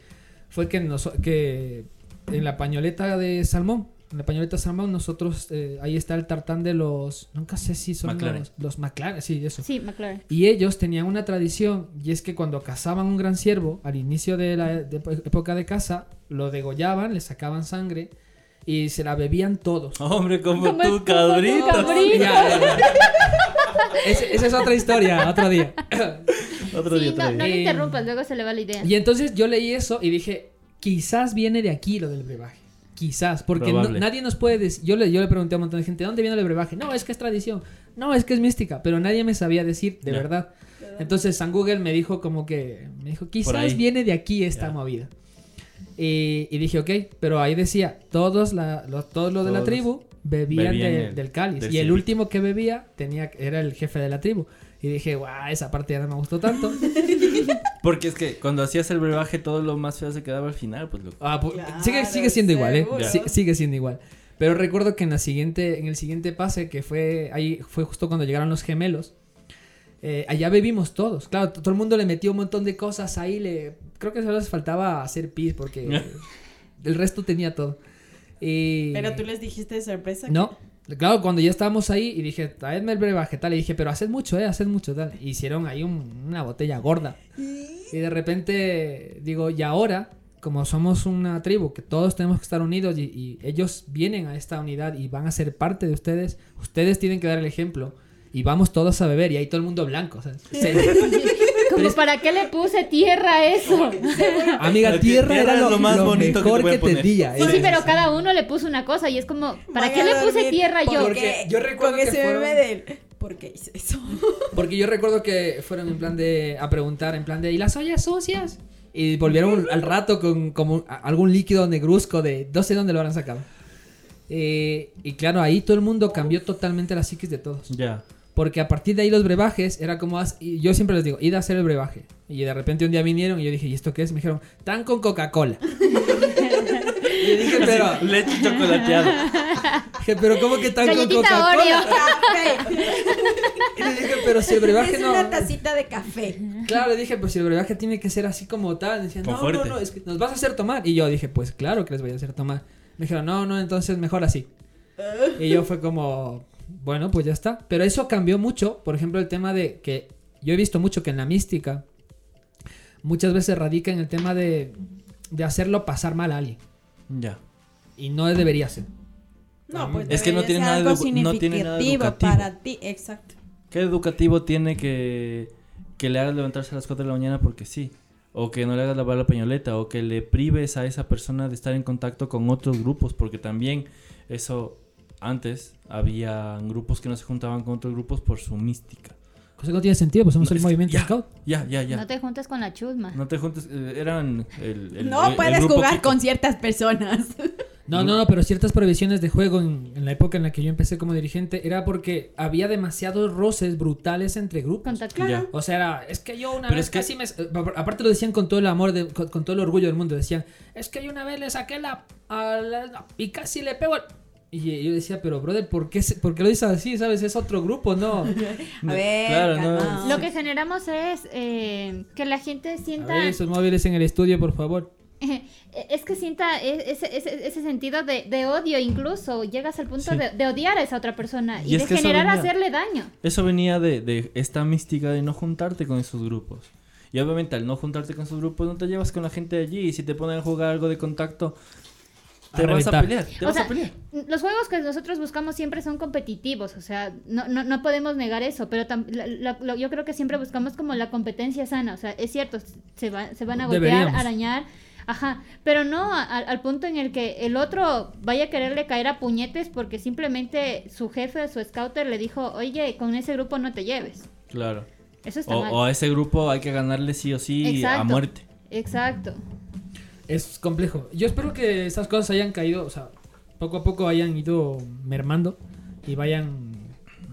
fue que, nos- que en la pañoleta de salmón, en la pañoleta de salmón nosotros, eh, ahí está el tartán de los, nunca sé si son McLaren. los, los McLaren, sí, eso. Sí, McLaren. Y ellos tenían una tradición, y es que cuando cazaban un gran ciervo, al inicio de la de- época de caza, lo degollaban, le sacaban sangre y se la bebían todos. Hombre, como, Como tú, cabrito. cabrito. Ya, ya, ya. Ese- esa es otra historia, otro día. Otro día Sí, no, otro no día. le Eh, interrumpas, luego se le va la idea. Y entonces yo leí eso y dije, quizás viene de aquí lo del brebaje. Quizás, porque no- nadie nos puede decir. Yo le, yo le pregunté a un montón de gente, ¿de dónde viene el brebaje? No, es que es tradición. No, es que es mística. Pero nadie me sabía decir de verdad. Entonces San Google me dijo como que, me dijo, quizás viene de aquí esta movida. Y, y dije, ok, pero ahí decía, todos, la, lo- todos los de la Todos tribu bebían, bebían de- el- del cáliz. del y el último que bebía tenía, era el jefe de la tribu. Y dije, guau, esa parte ya no me gustó tanto. Porque es que cuando hacías el brebaje todo lo más feo se quedaba al final, pues loco. Ah, pu- Claro, sigue, sigue siendo igual, ¿eh? sigue siendo igual. Pero recuerdo que en la siguiente, en el siguiente pase, que fue ahí, fue justo cuando llegaron los gemelos. Eh, allá bebimos todos. Claro, todo el mundo le metió un montón de cosas ahí. Le, creo que solo les faltaba hacer pis porque el resto tenía todo. Y... Pero tú les dijiste de sorpresa. No, claro, cuando ya estábamos ahí y dije, traedme el brebaje, tal, y dije, pero haced mucho, eh, haced mucho, tal. Hicieron ahí un- una botella gorda. Y de repente digo, y ahora, como somos una tribu, que todos tenemos que estar unidos y, y ellos vienen a esta unidad y van a ser parte de ustedes, ustedes tienen que dar el ejemplo. Y vamos todos a beber y ahí todo el mundo blanco. o sea, se- Como, ¿para qué le puse tierra a eso? Amiga, tierra, tierra era lo, lo más lo bonito que mejor te que poner. tenía. Sí, sí, pero cada uno le puso una cosa y es como, ¿para qué le puse tierra yo? Porque yo recuerdo que ese fueron- del. ¿Por qué hice eso? Porque yo recuerdo que fueron en plan de. a preguntar, en plan de. ¿Y las ollas sucias? Y volvieron al rato con como algún líquido negruzco de. No sé dónde lo habrán sacado. Eh, y claro, ahí todo el mundo cambió totalmente la psiquis de todos. Ya. Porque a partir de ahí los brebajes era como. y yo siempre les digo, id a hacer el brebaje. Y de repente un día vinieron y yo dije, ¿y esto qué es? Me dijeron, tan con Coca-Cola. y yo dije, pero. Leche chocolateada. Dije, pero ¿cómo que tan con Coca-Cola? Y le dije, pero si el brebaje Es no. una tacita de café. Claro, le dije, pues si el brebaje tiene que ser así como tal. Decían, no, fuerte. no, no, es que nos vas a hacer tomar. Y yo dije, pues claro que les voy a hacer tomar. Me dijeron, no, no, entonces mejor así. Y yo fue como, bueno, pues ya está. Pero eso cambió mucho. Por ejemplo, el tema de que yo he visto mucho que en la mística muchas veces radica en el tema de, de hacerlo pasar mal a alguien. Ya. Y no debería ser. No, pues Es que no tiene nada algo no tiene nada educativo. para ti, exacto. ¿Qué educativo tiene que, que le hagas levantarse a las 4 de la mañana porque sí? O que no le hagas lavar la pañoleta, o que le prives a esa persona de estar en contacto con otros grupos, porque también eso antes había grupos que no se juntaban con otros grupos por su mística. Cosa que no tiene sentido, pues somos No, el movimiento ya, scout. Ya, ya, ya. No te juntes con la chusma. No te juntes, eh, eran el, el- No el- el puedes grupo jugar con ciertas personas. No, no, no, pero ciertas prohibiciones de juego en, en la época en la que yo empecé como dirigente era porque había demasiados roces brutales entre grupos. Ya. O sea, era, es que yo una Pero vez es que- casi me... eh, Aparte lo decían con todo el amor, de- con, con todo el orgullo del mundo. Decían, es que yo una vez le saqué la... a la- la- y casi le pego al... Y yo decía, pero brother, ¿por qué, se- por qué lo dices así? ¿Sabes? Es otro grupo, ¿no? A ver, Claro, no. Lo que generamos es eh, que la gente A sienta... ver, esos móviles en el estudio, por favor. Es que sienta ese, ese, ese sentido de, de odio incluso. Llegas al punto Sí. de, de odiar a esa otra persona y, Y es de generar venía- hacerle daño. Eso venía de, de esta mística de no juntarte con esos grupos. Y obviamente al no juntarte con esos grupos no te llevas con la gente de allí. Y si te ponen a jugar algo de contacto, A te vas a pelear. Te O vas sea, a pelear. Los juegos que nosotros buscamos siempre son competitivos, o sea, no, no, no podemos negar eso, pero tam- la- la- lo- yo creo que siempre buscamos como la competencia sana, o sea, es cierto, se, va- se van a golpear, Deberíamos. arañar, ajá, pero no a- a- al punto en el que el otro vaya a quererle caer a puñetes porque simplemente su jefe, su scouter le dijo, oye, con ese grupo no te lleves. Claro. Eso está O, mal. o a ese grupo hay que ganarle sí o sí a Exacto. muerte. Exacto. Es complejo. Yo espero que esas cosas hayan caído, o sea, poco a poco hayan ido mermando y vayan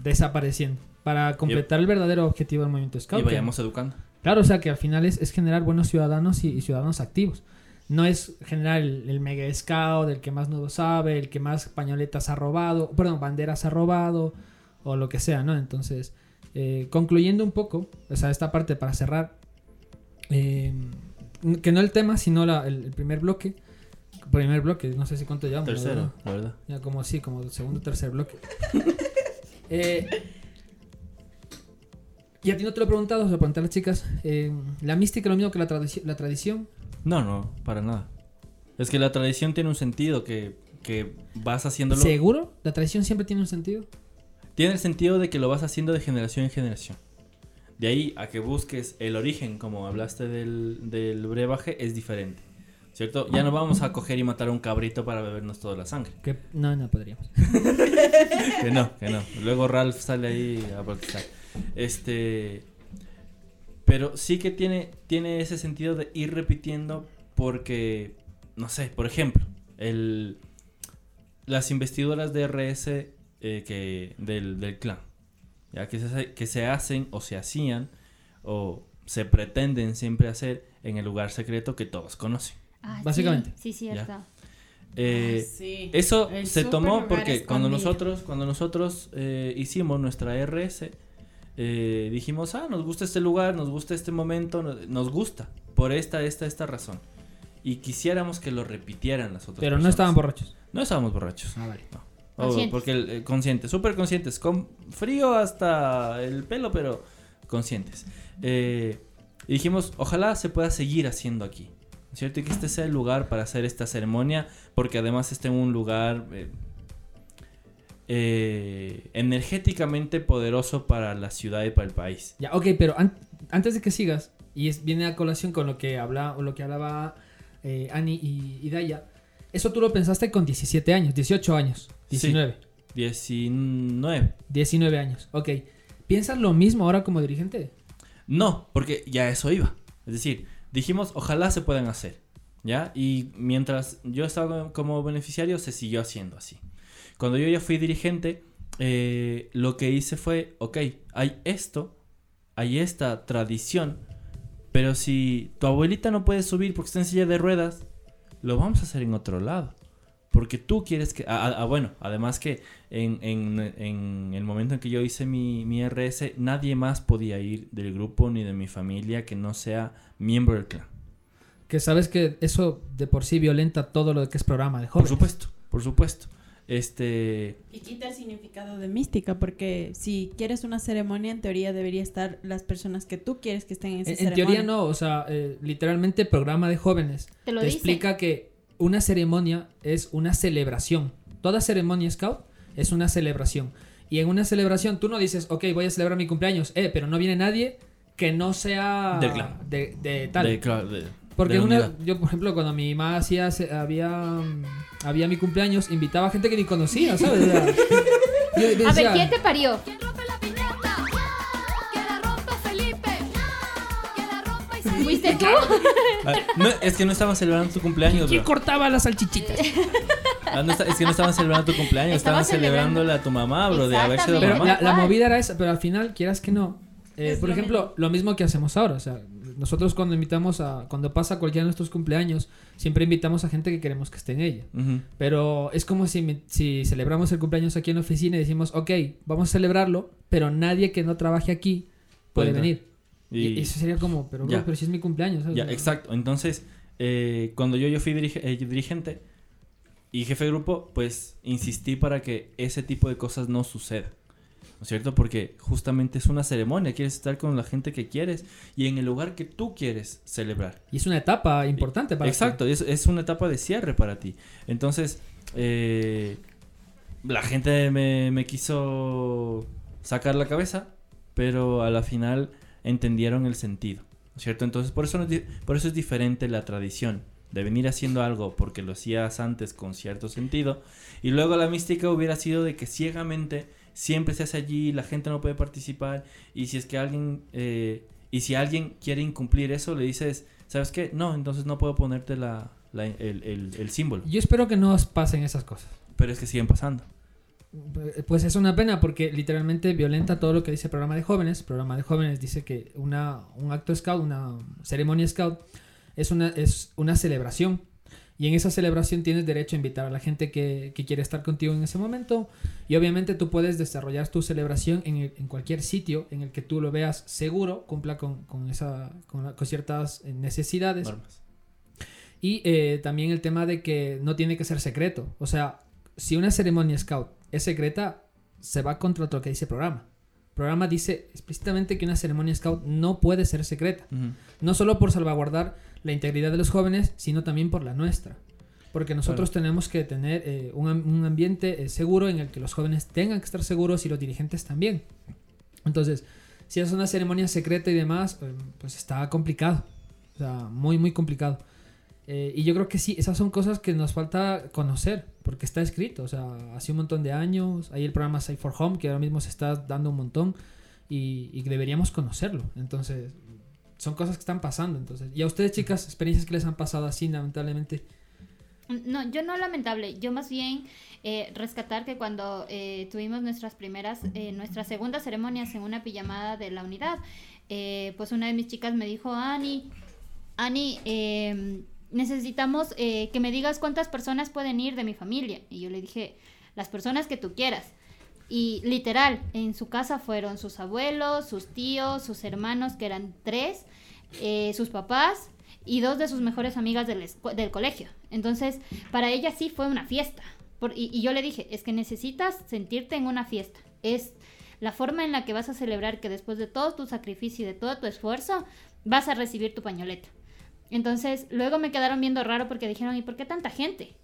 desapareciendo para completar el verdadero objetivo del movimiento scout. Y que- vayamos educando. Claro, o sea que al final es, es generar buenos ciudadanos y, y ciudadanos activos. No es generar el, el mega scout, el que más nuevo sabe, el que más pañoletas ha robado, perdón, banderas ha robado o lo que sea, ¿no? Entonces, eh, concluyendo un poco, o sea, esta parte para cerrar, eh, que no el tema, sino la- el, el primer bloque. Primer bloque, no sé si cuánto llevamos. Tercero, verdad. la verdad. Ya como sí, como segundo tercer bloque. Eh, y a ti no te lo he preguntado, se lo pregunté a las chicas. eh, ¿La mística es lo mismo que la, tradici- la tradición? No, no, para nada. Es que la tradición tiene un sentido que, que vas haciéndolo. ¿Seguro? ¿La tradición siempre tiene un sentido? Tiene el sentido de que lo vas haciendo de generación en generación. De ahí a que busques el origen, como hablaste del, del brebaje, es diferente. ¿Cierto? Ya no vamos a coger y matar a un cabrito para bebernos toda la sangre. Que no, no podríamos. Que no, que no. Luego Ralph sale ahí a protestar. Este. Pero sí que tiene, tiene ese sentido de ir repitiendo porque, no sé, por ejemplo, el, las investiduras de RS eh, que, del, del clan, ya que se, que se hacen o se hacían o se pretenden siempre hacer en el lugar secreto que todos conocen. Ah, sí, Básicamente. Sí, cierto. Eh, Ah, sí. Eso El se tomó porque cuando nosotros, cuando nosotros eh, hicimos nuestra RS, eh, dijimos, ah, nos gusta este lugar, nos gusta este momento, no- nos gusta, por esta, esta, esta razón. y quisiéramos que lo repitieran las otras Pero no estaban borrachos. No estábamos borrachos. Ah, vale. No. Oh, porque el, eh, conscientes, súper conscientes, con frío hasta el pelo, pero conscientes. Eh, y dijimos, ojalá se pueda seguir haciendo aquí. ¿no es ¿Cierto? Y que este sea el lugar para hacer esta ceremonia, porque además esté en un lugar eh, energéticamente poderoso para la ciudad y para el país. Ya, ok, pero an- antes de que sigas, y es, viene a colación con lo que, habla, o lo que hablaba Ani y, y Daya, eso tú lo pensaste con 17 años, 18 años, 19. 19. 19 años, ok. ¿Piensas lo mismo ahora como dirigente? No, porque ya eso iba. Es decir, dijimos, ojalá se puedan hacer. ¿Ya? Y mientras yo estaba como beneficiario, se siguió haciendo así. Cuando yo ya fui dirigente, eh, lo que hice fue, ok, hay esto, hay esta tradición, pero si tu abuelita no puede subir porque está en silla de ruedas, lo vamos a hacer en otro lado. Porque tú quieres que... ah, ah, bueno, además que en, en- en el momento en que yo hice mi, mi RS, nadie más podía ir del grupo ni de mi familia que no sea miembro del clan. Que sabes que eso de por sí violenta todo lo que es programa de Por jóvenes. supuesto, por supuesto. Este... Y quita el significado de mística, porque si quieres una ceremonia, en teoría debería estar las personas que tú quieres que estén en esa En, en ceremonia. teoría no, o sea, eh, literalmente programa de jóvenes Te lo dice. explica que una ceremonia es una celebración. Toda ceremonia scout es una celebración. Y en una celebración tú no dices, ok, voy a celebrar mi cumpleaños, eh, pero no viene nadie que no sea Del clan. de, de tal. de- claro, de- Porque de una, unidad. yo, por ejemplo, cuando mi mamá hacía, había, había mi cumpleaños, invitaba a gente que ni conocía, ¿sabes? Yo- yo A ver, decía, ¿quién te parió? ¿Fuiste tú? Ah, no, es que no estaban celebrando tu cumpleaños, ¿Quién bro. cortaba las salchichitas? Ah, no es que no estaban celebrando tu cumpleaños, Estaba estaban celebrándole a tu mamá, bro, de haber sido. Pero mamá. la, movida era esa, pero al final, quieras que no. eh, por lo ejemplo, lo mismo que hacemos ahora. O sea, nosotros cuando invitamos a. Cuando pasa cualquiera de nuestros cumpleaños, siempre invitamos a gente que queremos que esté en ella. Pero es como si, celebramos el cumpleaños aquí en la oficina y decimos, ok, vamos a celebrarlo, pero nadie que no trabaje aquí puede Puede venir. Y, eso sería como, pero, bro, pero si es mi cumpleaños. ¿sabes? Ya, exacto. Entonces, eh, cuando yo, yo fui dirige- eh, dirigente y jefe de grupo, pues insistí para que ese tipo de cosas no suceda. ¿No es cierto? Porque justamente es una ceremonia, quieres estar con la gente que quieres y en el lugar que tú quieres celebrar. Y es una etapa importante para ti. Exacto, es, es una etapa de cierre para ti. Entonces, eh, la gente me, me quiso sacar la cabeza, pero a la final entendieron el sentido, ¿no es ¿cierto? Entonces, por eso, no es por eso es diferente la tradición de venir haciendo algo porque lo hacías antes con cierto sentido y luego la mística hubiera sido de que ciegamente siempre se hace allí, la gente no puede participar y si es que alguien eh, y si alguien quiere incumplir eso le dices, ¿sabes qué? No, entonces no puedo ponerte la, la- el, el- el símbolo. Yo espero que no os pasen esas cosas. Pero es que siguen pasando. Pues es una pena porque literalmente violenta todo lo que dice el programa de jóvenes. El programa de jóvenes dice que una, un acto scout, una ceremonia scout, es una, es una celebración. Y en esa celebración tienes derecho a invitar a la gente que, que quiere estar contigo en ese momento. Y obviamente tú puedes desarrollar tu celebración en, el- en cualquier sitio en el que tú lo veas seguro, cumpla con, con esa, con, la- con ciertas eh, necesidades. Normas. Y eh, también el tema de que no tiene que ser secreto. O sea, si una ceremonia scout es secreta, se va contra lo que dice el programa. El programa dice explícitamente que una ceremonia scout no puede ser secreta. No solo por salvaguardar la integridad de los jóvenes, sino también por la nuestra. Porque nosotros tenemos que tener eh, un, am- un ambiente eh, seguro en el que los jóvenes tengan que estar seguros y los dirigentes también. Entonces, si es una ceremonia secreta y demás, eh, pues está complicado. O sea, muy, muy complicado. Eh, y yo creo que sí, esas son cosas que nos falta conocer, porque está escrito. O sea, hace un montón de años. Hay el programa Safe for Home, que ahora mismo se está dando un montón. Y, deberíamos conocerlo. Entonces, son cosas que están pasando. Entonces, y a ustedes, chicas, experiencias que les han pasado así, lamentablemente. No, yo no lamentable, yo más bien eh, rescatar que cuando eh, tuvimos nuestras primeras, eh, nuestras segundas ceremonias en una pijamada de la unidad, eh, pues una de mis chicas me dijo, Ani, Ani, eh, necesitamos eh, que me digas cuántas personas pueden ir de mi familia. Y yo le dije, las personas que tú quieras. Y literal, en su casa fueron sus abuelos, sus tíos, sus hermanos, que eran tres, eh, sus papás y dos de sus mejores amigas del, del colegio. Entonces, para ella sí fue una fiesta. Y, y yo le dije, es que necesitas sentirte en una fiesta. Es la forma en la que vas a celebrar que después de todo tu sacrificio y de todo tu esfuerzo, vas a recibir tu pañoleta. Entonces, luego me quedaron viendo raro porque dijeron, ¿y por qué tanta gente?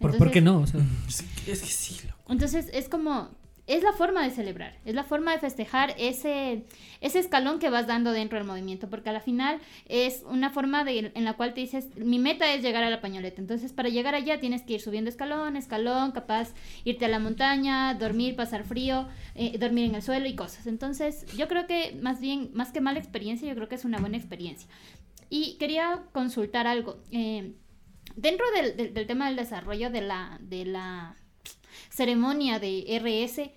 ¿Por, ¿por qué no? O sea, Es que sí, loco. Entonces es como, es la forma de celebrar, es la forma de festejar ese, ese escalón que vas dando dentro del movimiento, porque a la final es una forma de, en la cual te dices, mi meta es llegar a la pañoleta, entonces para llegar allá tienes que ir subiendo escalón, escalón, capaz irte a la montaña, dormir, pasar frío, eh, dormir en el suelo y cosas. Entonces yo creo que más bien, más que mala experiencia, yo creo que es una buena experiencia. Y quería consultar algo. eh, dentro del, del- del tema del desarrollo de la, de la ceremonia de RS,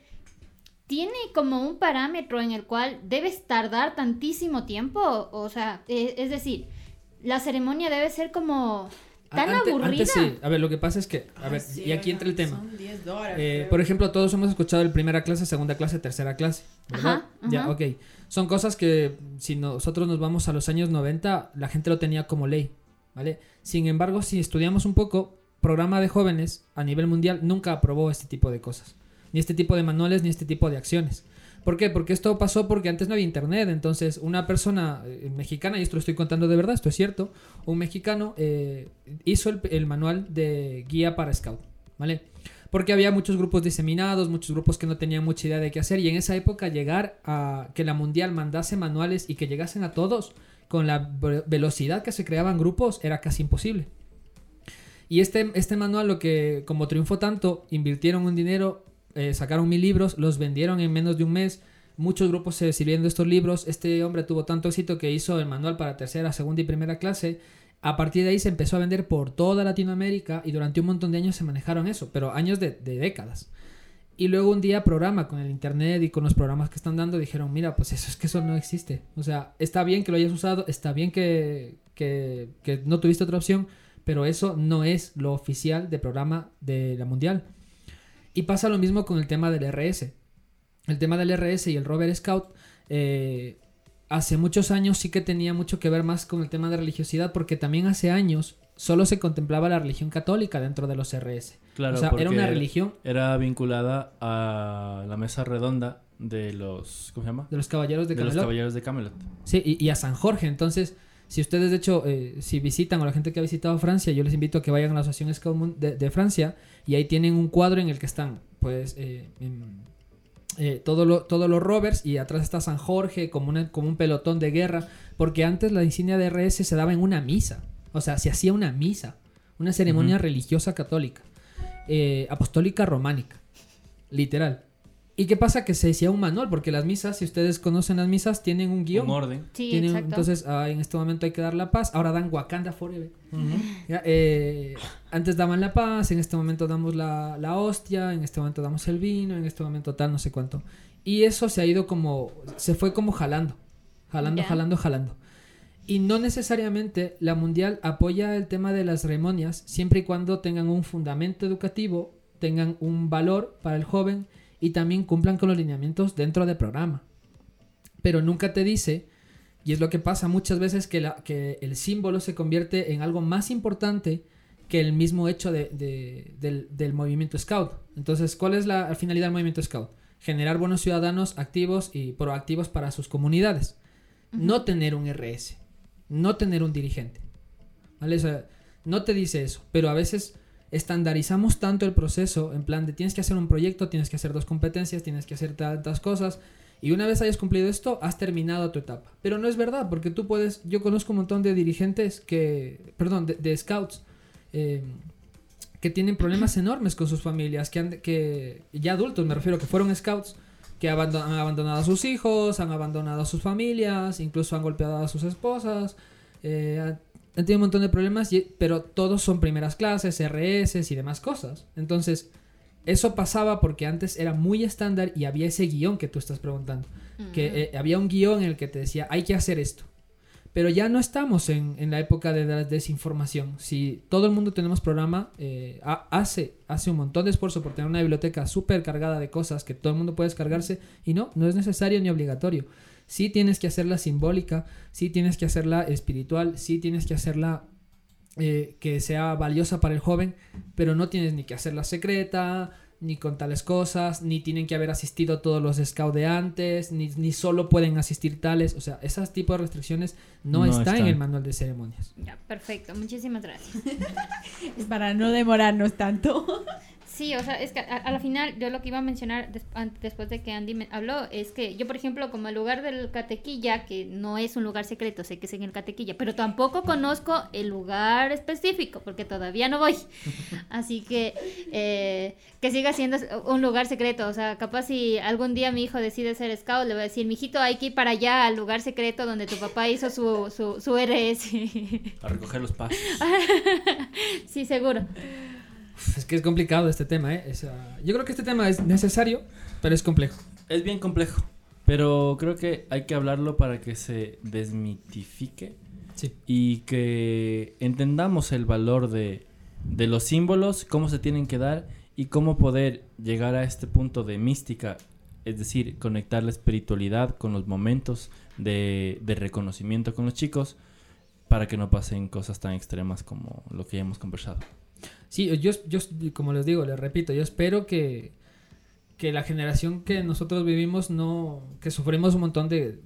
¿tiene como un parámetro en el cual debes tardar tantísimo tiempo? O sea, e- es decir, la ceremonia debe ser como tan Ante- aburrida. antes sí. A ver, lo que pasa es que, a Ah, ver, sí, y aquí entra el tema. son 10 dólares, Eh, por ejemplo, todos hemos escuchado el primera clase, segunda clase, tercera clase. ¿verdad? Ajá, Ya, ok. Son cosas que si nosotros nos vamos a los años 90, la gente lo tenía como ley. ¿Vale? Sin embargo, si estudiamos un poco, programa de jóvenes a nivel mundial nunca aprobó este tipo de cosas. Ni este tipo de manuales, ni este tipo de acciones. ¿Por qué? Porque esto pasó porque antes no había internet. Entonces, una persona eh, mexicana, y esto lo estoy contando de verdad, esto es cierto, un mexicano eh, hizo el, el manual de guía para Scout. ¿Vale? Porque había muchos grupos diseminados, muchos grupos que no tenían mucha idea de qué hacer. Y en esa época llegar a que la mundial mandase manuales y que llegasen a todos con la ve- velocidad que se creaban grupos era casi imposible. Y este, este manual, lo que como triunfó tanto, invirtieron un dinero, eh, sacaron mil libros, los vendieron en menos de un mes. Muchos grupos se sirvieron de estos libros. Este hombre tuvo tanto éxito que hizo el manual para tercera, segunda y primera clase. A partir de ahí se empezó a vender por toda Latinoamérica y durante un montón de años se manejaron eso, pero años de, décadas. Y luego un día programa con el internet y con los programas que están dando dijeron, mira, pues eso es que eso no existe. O sea, está bien que lo hayas usado, está bien que, que, que no tuviste otra opción, pero eso no es lo oficial de programa de la mundial. Y pasa lo mismo con el tema del RS. El tema del RS y el Rover Scout eh, hace muchos años sí que tenía mucho que ver más con el tema de religiosidad porque también hace años solo se contemplaba la religión católica dentro de los RS. Claro, o sea, era una religión Era vinculada a la mesa redonda de los. ¿Cómo se llama? de los caballeros de, De los Camelot. caballeros de Camelot. Sí, y, y a San Jorge. Entonces, si ustedes, de hecho, eh, si visitan o la gente que ha visitado Francia, yo les invito a que vayan a la Asociación Scout de, de Francia y ahí tienen un cuadro en el que están, pues, eh, em, eh, todo lo- todos los rovers y atrás está San Jorge como, una- como un pelotón de guerra, porque antes la insignia de RS se daba en una misa. O sea, se hacía una misa, una ceremonia religiosa católica, eh, apostólica románica, literal. ¿Y qué pasa? Que se hacía un manual, porque las misas, si ustedes conocen las misas, tienen un guion. Un orden. Sí, Tienen- exacto. entonces, ah, en este momento hay que dar la paz. Ahora dan Wakanda Forever. Ya, eh, antes daban la paz, en este momento damos la, la hostia, en este momento damos el vino, en este momento tal, no sé cuánto. Y eso se ha ido como, se fue como jalando, jalando, Ya. jalando, jalando. Y no necesariamente la mundial apoya el tema de las ceremonias, siempre y cuando tengan un fundamento educativo, tengan un valor para el joven y también cumplan con los lineamientos dentro del programa. Pero nunca te dice, y es lo que pasa muchas veces, que, la, que el símbolo se convierte en algo más importante que el mismo hecho de- de- del, del movimiento Scout. Entonces, ¿cuál es la finalidad del movimiento Scout? Generar buenos ciudadanos activos y proactivos para sus comunidades. No tener un RS, no tener un dirigente. ¿Vale? O sea, no te dice eso, pero a veces estandarizamos tanto el proceso en plan de tienes que hacer un proyecto, tienes que hacer dos competencias, tienes que hacer tantas cosas y una vez hayas cumplido esto, has terminado tu etapa. Pero no es verdad, porque tú puedes, yo conozco un montón de dirigentes que, perdón, de, de scouts eh, que tienen problemas enormes con sus familias, que, han, que ya adultos me refiero, que fueron scouts, que abandon- han abandonado a sus hijos, han abandonado a sus familias, incluso han golpeado a sus esposas, eh, han, han tenido un montón de problemas, y- pero todos son primeras clases, RS y demás cosas. Entonces, eso pasaba porque antes era muy estándar y había ese guion que tú estás preguntando. Que eh, había un guion en el que te decía, hay que hacer esto. Pero ya no estamos en, en la época de la desinformación. Si todo el mundo tenemos programa, eh, ha- hace, hace un montón de esfuerzo por tener una biblioteca súper cargada de cosas que todo el mundo puede descargarse y no, no es necesario ni obligatorio. Sí tienes que hacerla simbólica, sí tienes que hacerla espiritual, sí tienes que hacerla eh, que sea valiosa para el joven, pero no tienes ni que hacerla secreta, ni con tales cosas, ni tienen que haber asistido todos los scouts de antes, ni, ni solo pueden asistir tales, o sea, esos tipos de restricciones no, No están en están. el manual de ceremonias. Ya, perfecto. Muchísimas gracias. Para no demorarnos tanto. Sí, o sea, es que a, a la final yo lo que iba a mencionar des- an- después de que Andy me habló es que yo, por ejemplo, como el lugar del Catequilla, que no es un lugar secreto, sé que es en el Catequilla, pero tampoco conozco el lugar específico porque todavía no voy. Así que eh, que siga siendo un lugar secreto. O sea, capaz si algún día mi hijo decide ser scout, le voy a decir, mijito, hay que ir para allá al lugar secreto donde tu papá hizo su, su, su RS. A recoger los pasos. sí, seguro. Es que es complicado este tema, ¿eh? Es, ah, yo creo que este tema es necesario, pero es complejo. Es bien complejo, pero creo que hay que hablarlo para que se desmitifique Sí. y que entendamos el valor de, de los símbolos, cómo se tienen que dar y cómo poder llegar a este punto de mística, es decir, conectar la espiritualidad con los momentos de, de reconocimiento con los chicos para que no pasen cosas tan extremas como lo que ya hemos conversado. Sí, yo, yo, como les digo, les repito, yo espero que, que la generación que nosotros vivimos no, que sufrimos un montón de,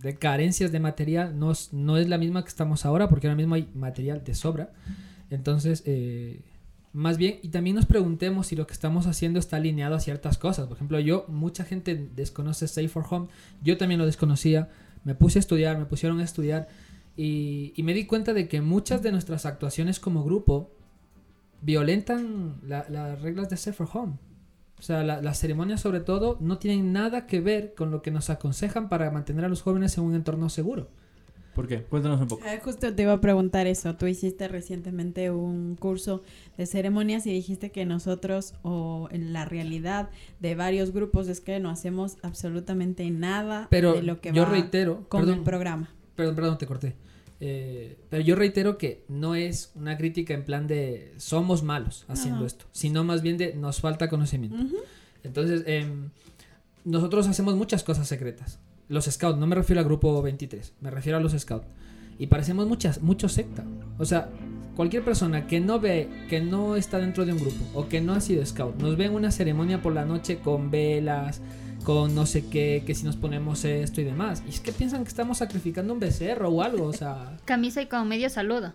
de carencias de material, no, no es la misma que estamos ahora, porque ahora mismo hay material de sobra. Entonces, eh, más bien, y también nos preguntemos si lo que estamos haciendo está alineado a ciertas cosas. Por ejemplo, yo, mucha gente desconoce Safe for Home, yo también lo desconocía, me puse a estudiar, me pusieron a estudiar, y, y me di cuenta de que muchas de nuestras actuaciones como grupo violentan la- las reglas de Safe for Home. O sea, la- las ceremonias sobre todo no tienen nada que ver con lo que nos aconsejan para mantener a los jóvenes en un entorno seguro. ¿Por qué? Cuéntanos un poco. Eh, justo te iba a preguntar eso. Tú hiciste recientemente un curso de ceremonias y dijiste que nosotros, o en la realidad de varios grupos, es que no hacemos absolutamente nada Pero de lo que yo va reitero, con perdón, el programa. Perdón, perdón, te corté. Eh, pero yo reitero que no es una crítica en plan de somos malos haciendo Ajá. esto, sino más bien de nos falta conocimiento. Ujú. Entonces, em, nosotros hacemos muchas cosas secretas. Los scouts, no me refiero al grupo 23, me refiero a los scouts. Y parecemos muchas, mucho secta. O sea, cualquier persona que no ve, que no está dentro de un grupo o que no ha sido scout, nos ve en una ceremonia por la noche con velas, con no sé qué, que si nos ponemos esto y demás. Y es que piensan que estamos sacrificando un becerro o algo, o sea, Camisa y con medio saludo.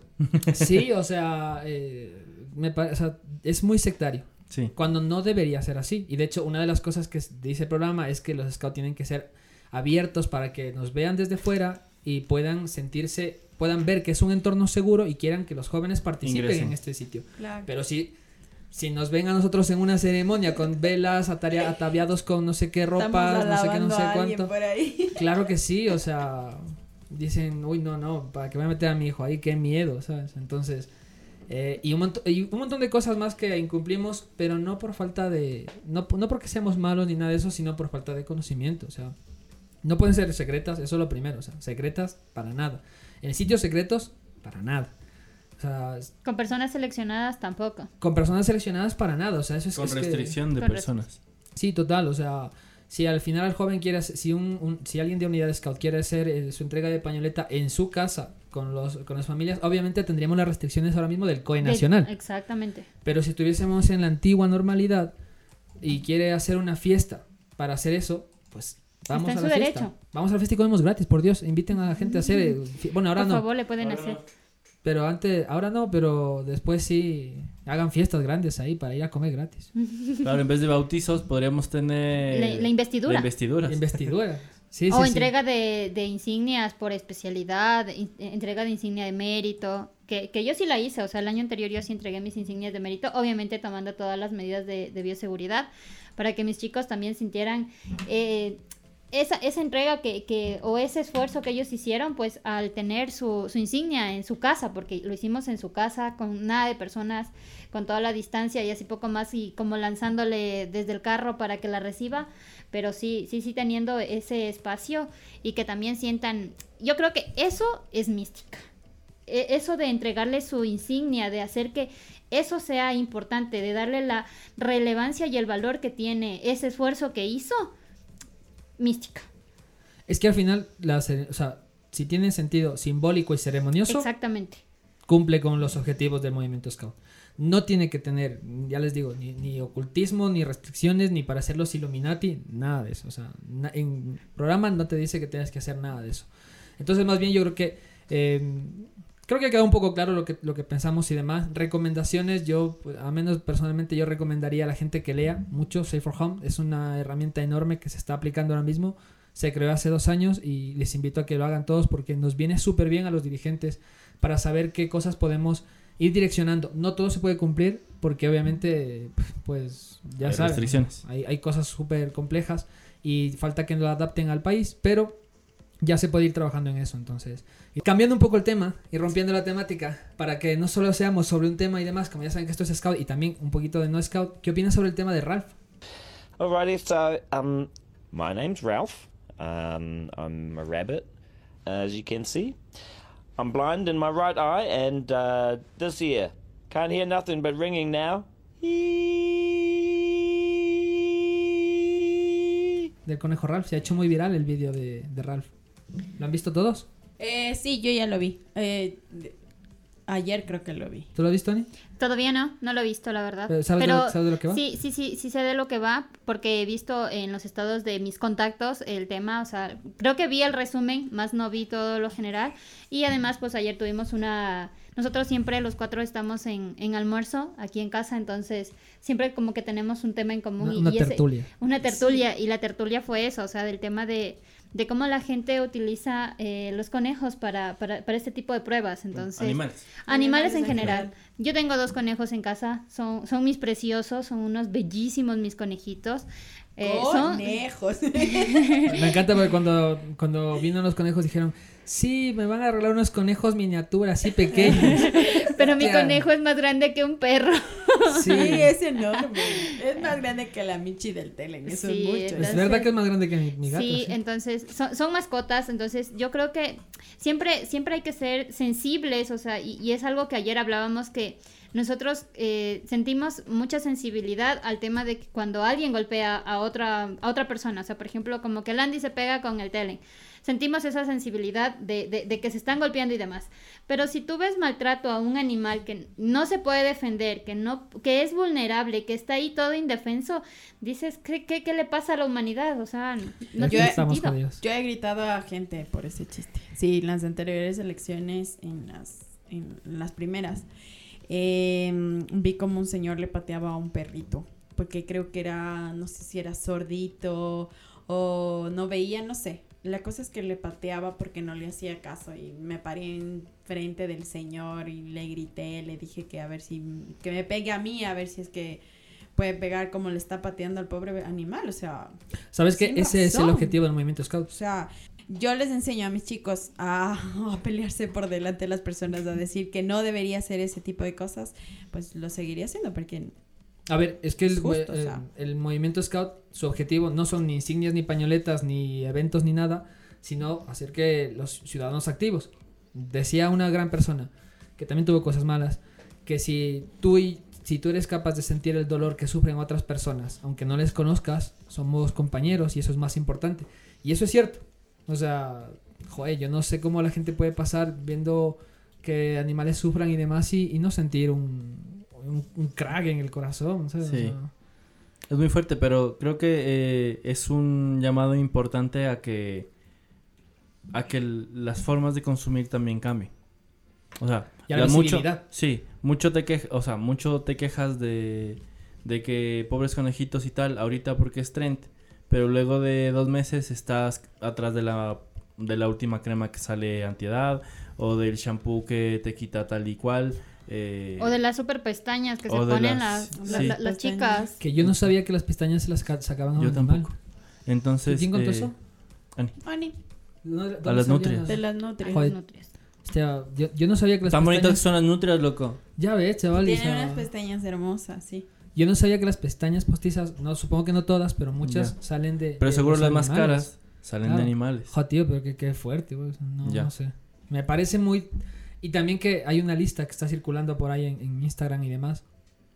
sí, o sea, eh, me o sea, es muy sectario. Sí. Cuando no debería ser así. Y de hecho, una de las cosas que dice el programa es que los scouts tienen que ser abiertos para que nos vean desde fuera y puedan sentirse, puedan ver que es un entorno seguro y quieran que los jóvenes participen Ingresen. en este sitio. Claro. Pero si, si nos ven a nosotros en una ceremonia con velas, atarea- ataviados con no sé qué ropas, no sé qué, no sé cuánto. por ahí. Claro que sí, o sea, dicen, uy, no, no, para que voy a meter a mi hijo ahí, qué miedo, ¿sabes? Entonces, eh, y, un montón, y un montón de cosas más que incumplimos, pero no por falta de, no, no porque seamos malos ni nada de eso, sino por falta de conocimiento, o sea, no pueden ser secretas, eso es lo primero, o sea, secretas para nada. En sitios secretos, para nada. O sea, Con personas seleccionadas tampoco. con personas seleccionadas para nada, o sea, eso es Con es que- restricción de Con personas. Sí, total, o sea, si al final el joven quiere, hacer- si un, un- si alguien de unidad scout quiere hacer eh, su entrega de pañoleta en su casa con los con las familias, obviamente tendríamos las restricciones ahora mismo del COE De- nacional. exactamente. Pero si estuviésemos en la antigua normalidad y quiere hacer una fiesta para hacer eso, pues vamos Está en a la su fiesta. derecho. Vamos a la fiesta y comemos gratis, por Dios, inviten a la gente a hacer eh, fi- bueno, ahora Por no, favor, le pueden hacer. Pero antes ahora no, pero después sí hagan fiestas grandes ahí para ir a comer gratis. Claro, en vez de bautizos podríamos tener... La- la investidura. La investidura. La investidura. Sí, o sí, sí. entrega de, de insignias por especialidad, in- entrega de insignia de mérito, que, que yo sí la hice, o sea, el año anterior yo sí entregué mis insignias de mérito, obviamente tomando todas las medidas de, de bioseguridad, para que mis chicos también sintieran eh, esa, esa entrega que, que, o ese esfuerzo que ellos hicieron, pues al tener su, su insignia en su casa, porque lo hicimos en su casa, con nada de personas, con toda la distancia y así poco más, y como lanzándole desde el carro para que la reciba, pero sí, sí, sí teniendo ese espacio y que también sientan, yo creo que eso es mística. E- Eso de entregarle su insignia, de hacer que eso sea importante, de darle la relevancia y el valor que tiene ese esfuerzo que hizo, mística. Es que al final, la, o sea, si tiene sentido simbólico y ceremonioso, Exactamente. cumple con los objetivos del movimiento Scout. No tiene que tener, ya les digo, ni, ni ocultismo, ni restricciones, ni para hacer los Illuminati, nada de eso. O sea, na- en programa no te dice que tengas que hacer nada de eso. Entonces, más bien yo creo que... eh, creo que ha quedado un poco claro lo que, lo que pensamos y demás. Recomendaciones, yo, pues, a menos personalmente, yo recomendaría a la gente que lea mucho Safe for Home. Es una herramienta enorme que se está aplicando ahora mismo. Se creó hace dos años y les invito a que lo hagan todos porque nos viene súper bien a los dirigentes para saber qué cosas podemos ir direccionando. No todo se puede cumplir porque obviamente, pues ya Hay saben, restricciones. Hay, hay cosas súper complejas y falta que lo adapten al país, pero ya se puede ir trabajando en eso entonces. Y cambiando un poco el tema y rompiendo la temática para que no solo seamos sobre un tema y demás, como ya saben que esto es Scout y también un poquito de no Scout, ¿qué opinas sobre el tema de Ralph? Alrighty, so um, my name's Ralph. Um, I'm a rabbit, as you can see. I'm blind in my right eye, and uh, this ear can't hear nothing but ringing now. Del conejo Ralph. Se ha hecho muy viral el vídeo de, de Ralph. ¿Lo han visto todos? Eh, sí, yo ya lo vi. Eh, ayer creo que lo vi. ¿Tú lo has visto, Ani? Todavía no, no lo he visto, la verdad. Pero ¿sabes de lo- sabes de lo que va? Sí, sí, sí, sí sé de lo que va, porque he visto en los estados de mis contactos el tema, o sea, creo que vi el resumen, más no vi todo lo general. Y además, pues ayer tuvimos una... Nosotros siempre los cuatro estamos en, en almuerzo aquí en casa, entonces siempre como que tenemos un tema en común. Una- y- una y ese- tertulia. una tertulia, y la tertulia fue eso, o sea, del tema de, de cómo la gente utiliza eh, los conejos para, para, para este tipo de pruebas. Entonces, Animales. Animales en Animales en general. general. Yo tengo dos conejos en casa, son, son mis preciosos, son unos bellísimos mis conejitos. Eh, son- Conejos. Me encanta porque cuando, cuando vino los conejos dijeron, sí, me van a arreglar unos conejos miniatura así pequeños. Pero mi conejo es más grande que un perro. Sí, es enorme. Es más grande que la Michi del Telen. Eso Sí, es mucho. Es verdad que es más grande que mi, mi gato. sí, sí. entonces son, son mascotas, entonces yo creo que siempre, siempre hay que ser sensibles, o sea, y, y es algo que ayer hablábamos que nosotros eh, sentimos mucha sensibilidad al tema de que cuando alguien golpea a otra, a otra persona, o sea, por ejemplo, como que Landy se pega con el tele. Sentimos esa sensibilidad de, de- de que se están golpeando y demás. Pero si tú ves maltrato a un animal que no se puede defender, que, no, que es vulnerable, que está ahí todo indefenso, dices, ¿qué, qué, qué le pasa a la humanidad? O sea, no Aquí tiene sentido. Yo he gritado a gente por ese chiste. Sí, en las anteriores elecciones, en las, en las primeras, eh, vi como un señor le pateaba a un perrito. Porque creo que era, no sé si era sordito o no veía, no sé. La cosa es que le pateaba porque no le hacía caso y me paré en frente del señor y le grité, le dije que a ver si, que me pegue a mí, a ver si es que puede pegar como le está pateando al pobre animal, o sea, ¿Sabes que ese es el objetivo del movimiento Scout? o sea, yo les enseño a mis chicos a, a pelearse por delante de las personas, a decir que no debería hacer ese tipo de cosas, pues lo seguiría haciendo porque A ver, es que el, Es justo, o sea. el movimiento Scout, su objetivo no son ni insignias, ni pañoletas, ni eventos, ni nada, sino hacer que los ciudadanos activos. Decía una gran persona, que también tuvo cosas malas, que si tú, y, si tú eres capaz de sentir el dolor que sufren otras personas, aunque no les conozcas, somos compañeros y eso es más importante. Y eso es cierto. O sea, joder, yo no sé cómo la gente puede pasar viendo que animales sufran y demás y, y no sentir un, un, un crack en el corazón. ¿sabes? O sea, Es muy fuerte, pero creo que eh, es un llamado importante a que a que las formas de consumir también cambien. O sea, Y a la mucho, sí, mucho te quejas, o sea, mucho te quejas de, de que pobres conejitos y tal, ahorita porque es trend, pero luego de dos meses estás atrás de la de la última crema que sale antiedad o del shampoo que te quita tal y cual. Eh, O de las super pestañas que se O ponen las- las, la- sí. la- las chicas. Que yo no sabía que las pestañas se las ca- sacaban a un Yo animal. tampoco. Entonces, ¿Quién contó eh, eso? Ani. Ani, ¿Dónde- a las nutrias. de las nutrias. Joder. Hostia, yo, yo no sabía que las Tan bonitas que pestañas... son las nutrias, loco. Ya ves, chaval. o Tiene sea, unas pestañas hermosas, sí. Yo no sabía que las pestañas postizas, no supongo que no todas, pero muchas Ya. salen de. Pero de seguro las más animales. caras salen Claro. de animales. Jo, tío, pero qué, qué fuerte, güey. o No, Ya. no sé. Me parece muy. Y también que hay una lista que está circulando por ahí en, en Instagram y demás.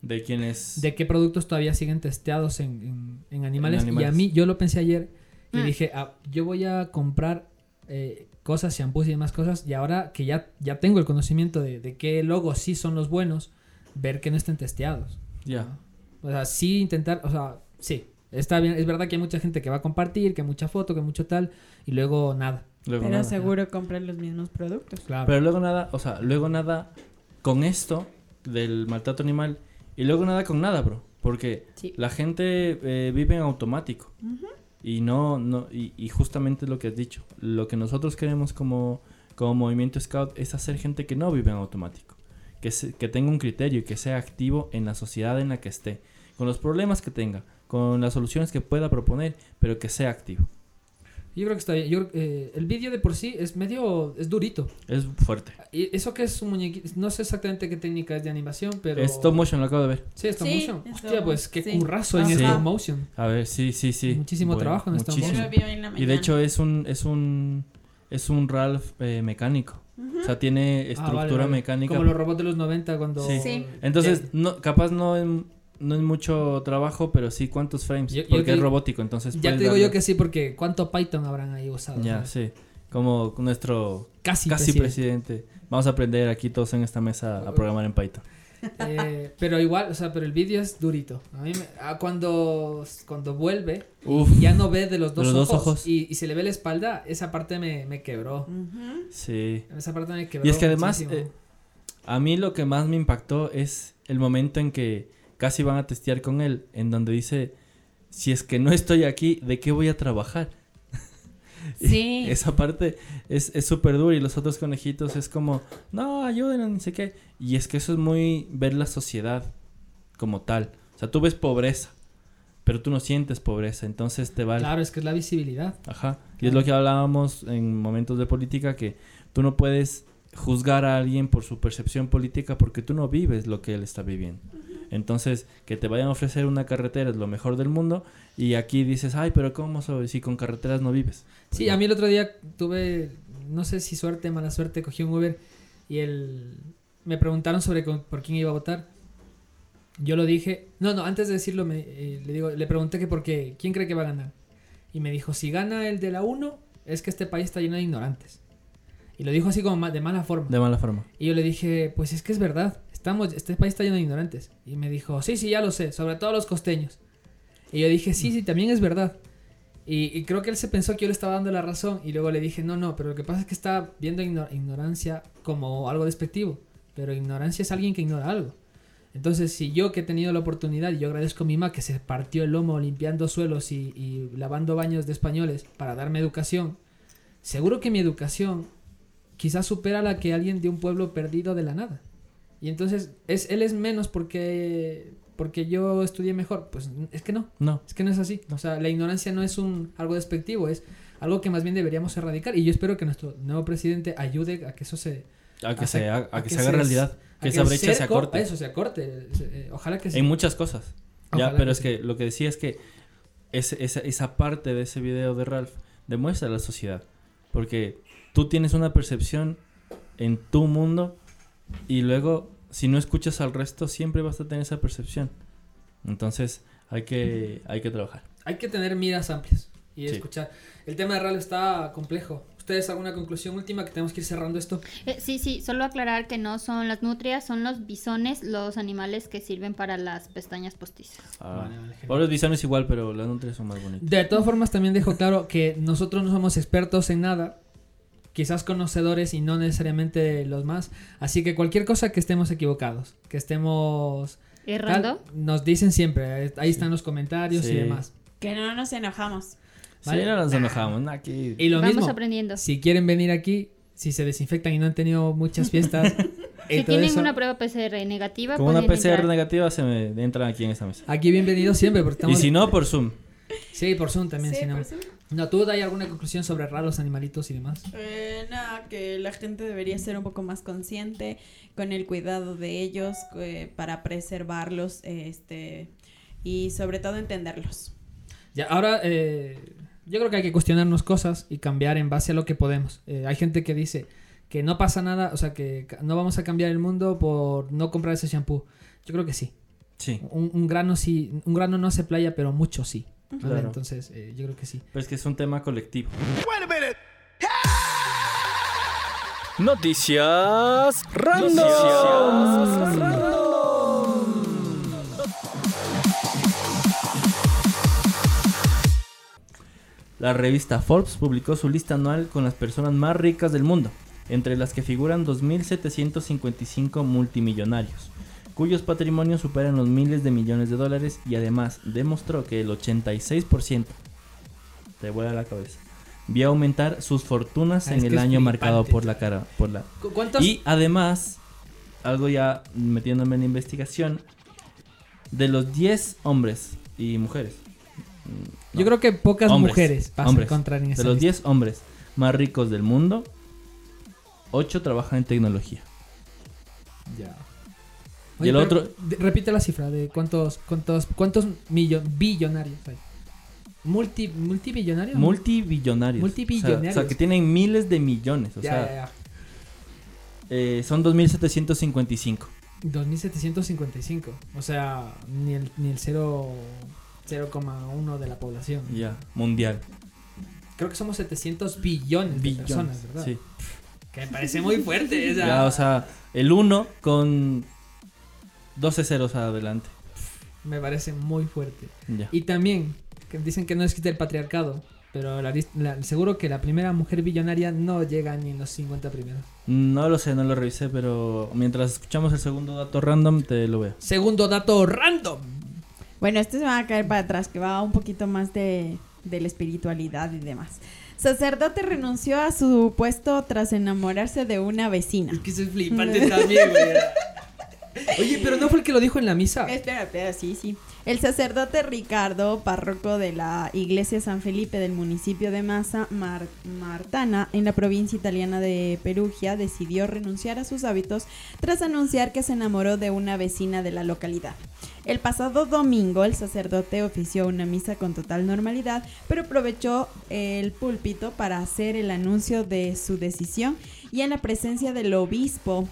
De quienes... De qué productos todavía siguen testeados en, en- en animales. Y a mí, yo lo pensé ayer. Y Mm. dije, ah, yo voy a comprar eh, cosas, shampoos y demás cosas. Y ahora que ya, ya tengo el conocimiento de, de qué logos sí son los buenos, ver que no estén testeados. Ya. O sea, sí intentar, o sea, sí. Está bien, es verdad que hay mucha gente que va a compartir, que mucha foto, que mucho tal, y luego nada. Luego Pero nada. seguro compran los mismos productos. Claro. Pero luego nada, o sea, luego nada con esto del maltrato animal y luego nada con nada, bro. Porque Sí. la gente eh, vive en automático. Y no, no, y, y justamente lo que has dicho. Lo que nosotros queremos como, como movimiento scout es hacer gente que no vive en automático. Que, se- que tenga un criterio y que sea activo en la sociedad en la que esté. Con los problemas que tenga, con las soluciones que pueda proponer, pero que sea activo. Yo creo que está bien. Yo eh, el vídeo de por sí es medio, es durito. Es fuerte. Y eso que es un muñequito, no sé exactamente qué técnica es de animación, pero... Es stop motion, lo acabo de ver. Sí, stop Sí, motion. stop Hostia, pues qué sí. currazo en Ajá. stop motion. A ver, sí, sí, sí. Muchísimo trabajo en stop muchísimo. En la Y de hecho es un es un es un Ralph eh, mecánico. O sea, tiene Ah, estructura vale, vale. mecánica. Como los robots de los 90 cuando... Sí. Sí. Entonces, no capaz no es, no es mucho trabajo, pero sí cuántos frames, Yo- porque es robótico, entonces Ya te digo darle- yo que sí, porque ¿cuánto Python habrán ahí usado? Ya, sí. Como nuestro Casi, casi presidente. presidente. Vamos a aprender aquí todos en esta mesa a programar en Python. Eh, pero igual, o sea, pero el vídeo es durito. A mí me- ah, cuando, cuando vuelve, Uf. ya no ve de los De dos, ojos. Y, y se le ve la espalda, esa parte me, me quebró. Sí. Esa parte me quebró. Y es que además, eh, a mí lo que más me impactó es el momento en que casi van a testear con él, en donde dice, si es que no estoy aquí, ¿de qué voy a trabajar? Sí. Esa parte es es súper dura y los otros conejitos es como, no, ayúdenos, ni sé qué. Y es que eso es muy ver la sociedad como tal. O sea, tú ves pobreza, pero tú no sientes pobreza, entonces te vale. Claro, es que es la visibilidad. Ajá. Y es lo que hablábamos en momentos de política, que tú no puedes juzgar a alguien por su percepción política porque tú no vives lo que él está viviendo. Entonces, que te vayan a ofrecer una carretera es lo mejor del mundo y aquí dices, ay, pero ¿cómo soy si con carreteras no vives? Sí, a mí el otro día tuve, no sé si suerte, mala suerte, cogí un Uber y el, me preguntaron sobre con- por quién iba a votar. Yo lo dije, no, no, antes de decirlo me, eh, le, digo, le pregunté que por qué, quién cree que va a ganar. Y me dijo, si gana el de la 1, es que este país está lleno de ignorantes. Y lo dijo así como de mala forma. De mala forma. Y yo le dije, pues es que es verdad, estamos, este país está lleno de ignorantes. Y me dijo, sí, sí, ya lo sé, sobre todo los costeños. Y yo dije, sí, sí, también es verdad. Y, creo que él se pensó que yo le estaba dando la razón. Y luego le dije, no, no, pero lo que pasa es que está viendo igno- ignorancia como algo despectivo. Pero ignorancia es alguien que ignora algo. Entonces, si yo que he tenido la oportunidad, y yo agradezco a mi mamá que se partió el lomo limpiando suelos y, y lavando baños de españoles para darme educación, seguro que mi educación quizás supera la que alguien de un pueblo perdido de la nada. Y entonces, es, él es menos porque, porque yo estudié mejor. Pues es que no, No. es que no es así. O sea, la ignorancia no es un algo despectivo, es algo que más bien deberíamos erradicar. Y yo espero que nuestro nuevo presidente ayude a que eso se... A que, a se, a a que que se haga se- realidad. Que esa brecha se acorte. Eso, se acorte. Eh, Ojalá que sí. En muchas cosas. Ya, pero que es sí. que lo que decía es que ese- esa, esa parte de ese video de Ralph demuestra a la sociedad. Porque tú tienes una percepción en tu mundo y luego si no escuchas al resto siempre vas a tener esa percepción. Entonces hay que, hay que trabajar. Hay que tener miras amplias y Sí. escuchar. El tema de Ralph está complejo. ¿Ustedes alguna conclusión última que tenemos que ir cerrando esto? Eh, sí, sí, solo aclarar que no son las nutrias, son los bisones los animales que sirven para las pestañas postizas. Ah, Vale, vale, genial. Pobres visiones igual, pero las nutrias son más bonitas. De todas formas, también dejo claro que nosotros no somos expertos en nada. Quizás conocedores y no necesariamente los más. Así que cualquier cosa que estemos equivocados, que estemos... ¿Errando? tal, nos dicen siempre. Ahí están los comentarios y demás. Que no nos enojamos. Vale. Sí, no nos enojamos. no, aquí... Y lo Vamos mismo, aprendiendo. si quieren venir aquí, si se desinfectan y no han tenido muchas fiestas... Si tienen eso, una prueba PCR negativa, Como una PCR entrar. negativa se me entran aquí en esta mesa. Aquí bienvenidos siempre. Porque Y si no, por Zoom. Sí, por Zoom también. Sí, si no. por Zoom. No, ¿tú hay alguna conclusión sobre raros animalitos y demás? Eh, nada, que la gente debería ser un poco más consciente con el cuidado de ellos eh, para preservarlos este y sobre todo entenderlos. Ya, ahora eh, yo creo que hay que cuestionarnos cosas y cambiar en base a lo que podemos. Eh, hay gente que dice que no pasa nada, o sea, que no vamos a cambiar el mundo por no comprar ese shampoo. Yo creo que sí. Sí. Un, un grano sí, un grano no hace playa, pero mucho sí. ¿Vale? Claro. Entonces, eh, yo creo que sí. Pero es que es un tema colectivo. Noticias random. La revista Forbes publicó su lista anual con las personas más ricas del mundo, entre las que figuran 2.755 multimillonarios, cuyos patrimonios superan los miles de millones de dólares y además demostró que el 86%, te vuela la cabeza, vio aumentar sus fortunas Ah, en el año marcado por la cara, por la... ¿Cu- ¿Cuántos? Y además, algo ya metiéndome en la investigación, de los 10 hombres y mujeres. Yo creo que pocas mujeres vas a hombres. encontrar en esa De los lista. 10 hombres más ricos del mundo, 8 trabajan en tecnología. Ya. Y el otro- repite la cifra de cuántos cuántos cuántos millo- billonarios hay. Multi multibillonarios. Multibillonarios. Multibillonarios. O sea, o sea, que tienen miles de millones. O Ya, sea, ya, ya. eh, son 2.755. 2755. O sea, ni el ni el 0 0,1 de la población. Ya, mundial. Creo que somos 700 billones, Billones, de personas, ¿verdad? sí. Que me parece muy fuerte. Ya, o sea, el 1 con 12 ceros adelante. Me parece muy fuerte. Ya. Y también, que dicen que no existe el patriarcado. Pero la lis- la- seguro que la primera mujer billonaria no llega ni en los 50 primeros. No lo sé, no lo revisé, pero mientras escuchamos el segundo dato random, te lo veo. Segundo dato random. Bueno, este se va a caer para atrás, que va un poquito más de, de la espiritualidad y demás. Sacerdote renunció a su puesto tras enamorarse de una vecina. Que eso es flipante también, güey. Oye, pero no fue el que lo dijo en la misa. Espera, espera, sí, sí. El sacerdote Ricardo, párroco de la iglesia San Felipe del municipio de Massa Mar- Martana, en la provincia italiana de Perugia, decidió renunciar a sus hábitos tras anunciar que se enamoró de una vecina de la localidad. El pasado domingo, el sacerdote ofició una misa con total normalidad, pero aprovechó el púlpito para hacer el anuncio de su decisión y en la presencia del obispo,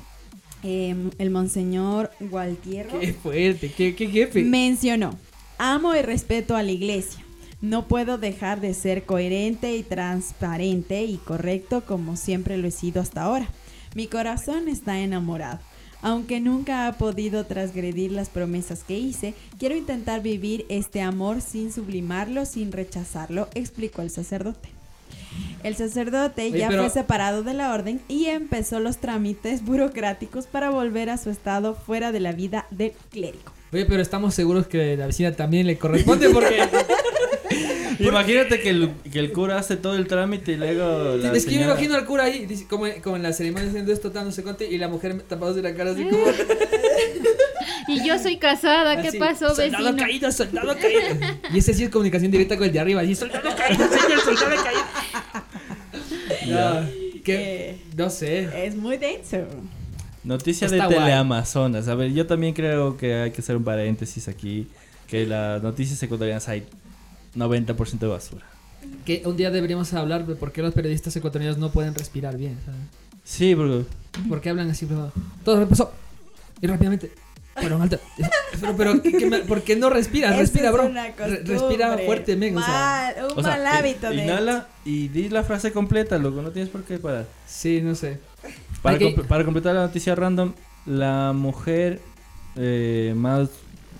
em, el monseñor Gualtierro. Qué fuerte, qué, qué jefe. Mencionó, amo y respeto a la iglesia. No puedo dejar de ser coherente y transparente y correcto como siempre lo he sido hasta ahora. Mi corazón está enamorado. Aunque nunca ha podido transgredir las promesas que hice, quiero intentar vivir este amor sin sublimarlo, sin rechazarlo, explicó el sacerdote. El sacerdote Oye, ya pero- fue separado de la orden y empezó los trámites burocráticos para volver a su estado fuera de la vida del clérigo. Oye, pero estamos seguros que la vecina también le corresponde porque. Imagínate que el, que el cura hace todo el trámite y luego la es que yo me imagino al cura ahí, dice, como, como en la ceremonia haciendo esto, tal, no sé cuánto, y la mujer tapados de la cara así como. Y yo soy casada, ¿qué así, pasó, Soldado vecino? caído, soldado caído. Y ese sí es comunicación directa con el de arriba, así, soldado caído, señor, soldado caído. Que, no sé. Es muy denso. Noticia Está de. Teleamazonas. A ver, yo también creo que hay que hacer un paréntesis aquí. Que las noticias ecuatorianas hay 90% de basura. Que un día deberíamos hablar de por qué los periodistas ecuatorianos no pueden respirar bien, ¿sabes? Sí, bro. ¿Por qué hablan así? Todo repasó. Y rápidamente. Pero, alto. Pero, pero ¿qué- ¿por qué no respiras? Eso Respira, es bro. una Re- costumbre. respira fuerte, men. O sea, un O sea, mal eh, hábito de Inhala y di la frase completa, loco. No tienes por qué parar. sí, no sé. Para, para completar la noticia random, la mujer eh, más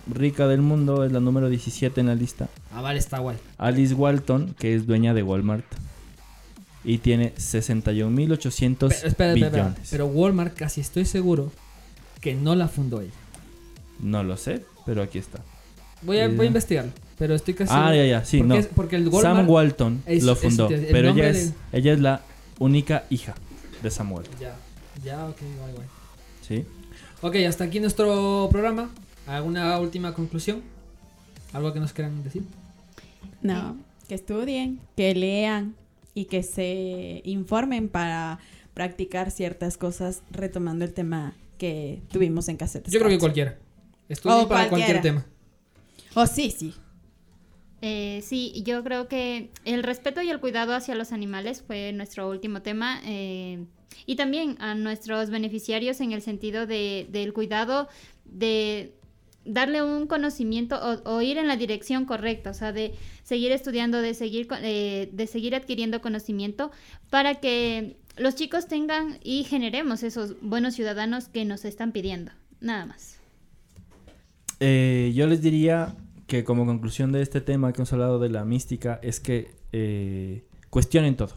rica del mundo es la número 17 en la lista. Ah, vale, está guay. Alice Walton, que es dueña de Walmart. Y tiene 61.800 Pero, espera, espera, billones. espera. Pero Walmart casi estoy seguro que no la fundó ella. No lo sé, pero aquí está. Voy a, Sí, voy a investigarlo. Pero estoy casi Ah, ya, ya, sí, porque no. es- porque el Walmart Sam Walton es- lo fundó, pero ella es, ella es la única hija de Samuel. Ya, ya, ok, guay, guay. ¿Sí? Ok, hasta aquí nuestro programa. ¿Alguna última conclusión? ¿Algo que nos quieran decir? No, que estudien, que lean y que se informen para practicar ciertas cosas retomando el tema que tuvimos en cassette. Yo creo que cualquiera. Estudien O para cualquier tema. Oh, sí, sí. Eh, sí, yo creo que el respeto y el cuidado hacia los animales fue nuestro último tema. eh, y también a nuestros beneficiarios en el sentido de, del cuidado de darle un conocimiento o, ir en la dirección correcta, o sea, de seguir estudiando, de seguir, eh, de seguir adquiriendo conocimiento para que los chicos tengan y generemos esos buenos ciudadanos que nos están pidiendo. Nada más. Eh, yo les diría que como conclusión de este tema que hemos hablado de la mística es que eh, cuestionen todo.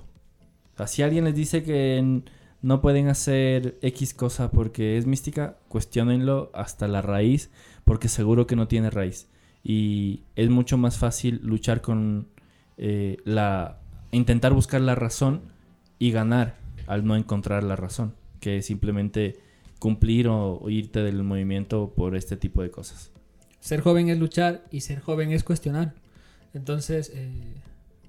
O si alguien les dice que no pueden hacer X cosa porque es mística, cuestionenlo hasta la raíz porque seguro que no tiene raíz. Y es mucho más fácil luchar con eh, la... intentar buscar la razón y ganar al no encontrar la razón, que simplemente cumplir o, o irte del movimiento por este tipo de cosas. Ser joven es luchar y ser joven es cuestionar. Entonces, eh,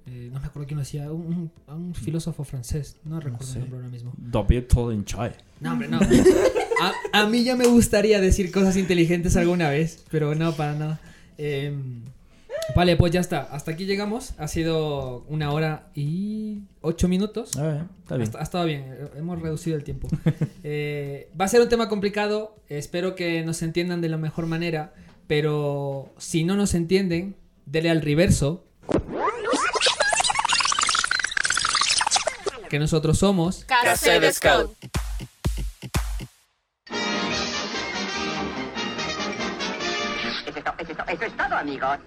eh, no me acuerdo quién lo decía, un, un- un filósofo francés, no recuerdo sé. el nombre ahora mismo. David Tolenchai. No, hombre, no. A, a mí ya me gustaría decir cosas inteligentes alguna vez, pero no, para nada. Eh, vale, pues ya está. Hasta aquí llegamos. Ha sido una hora y ocho minutos. Ah, está bien. Ha, ha estado bien. eh, Hemos reducido el tiempo. Eh, va a ser un tema complicado. Espero que nos entiendan de la mejor manera. Pero si no nos entienden, dele al reverso. Que nosotros somos. Casa de Scout. Eso es, eso es todo, amigos.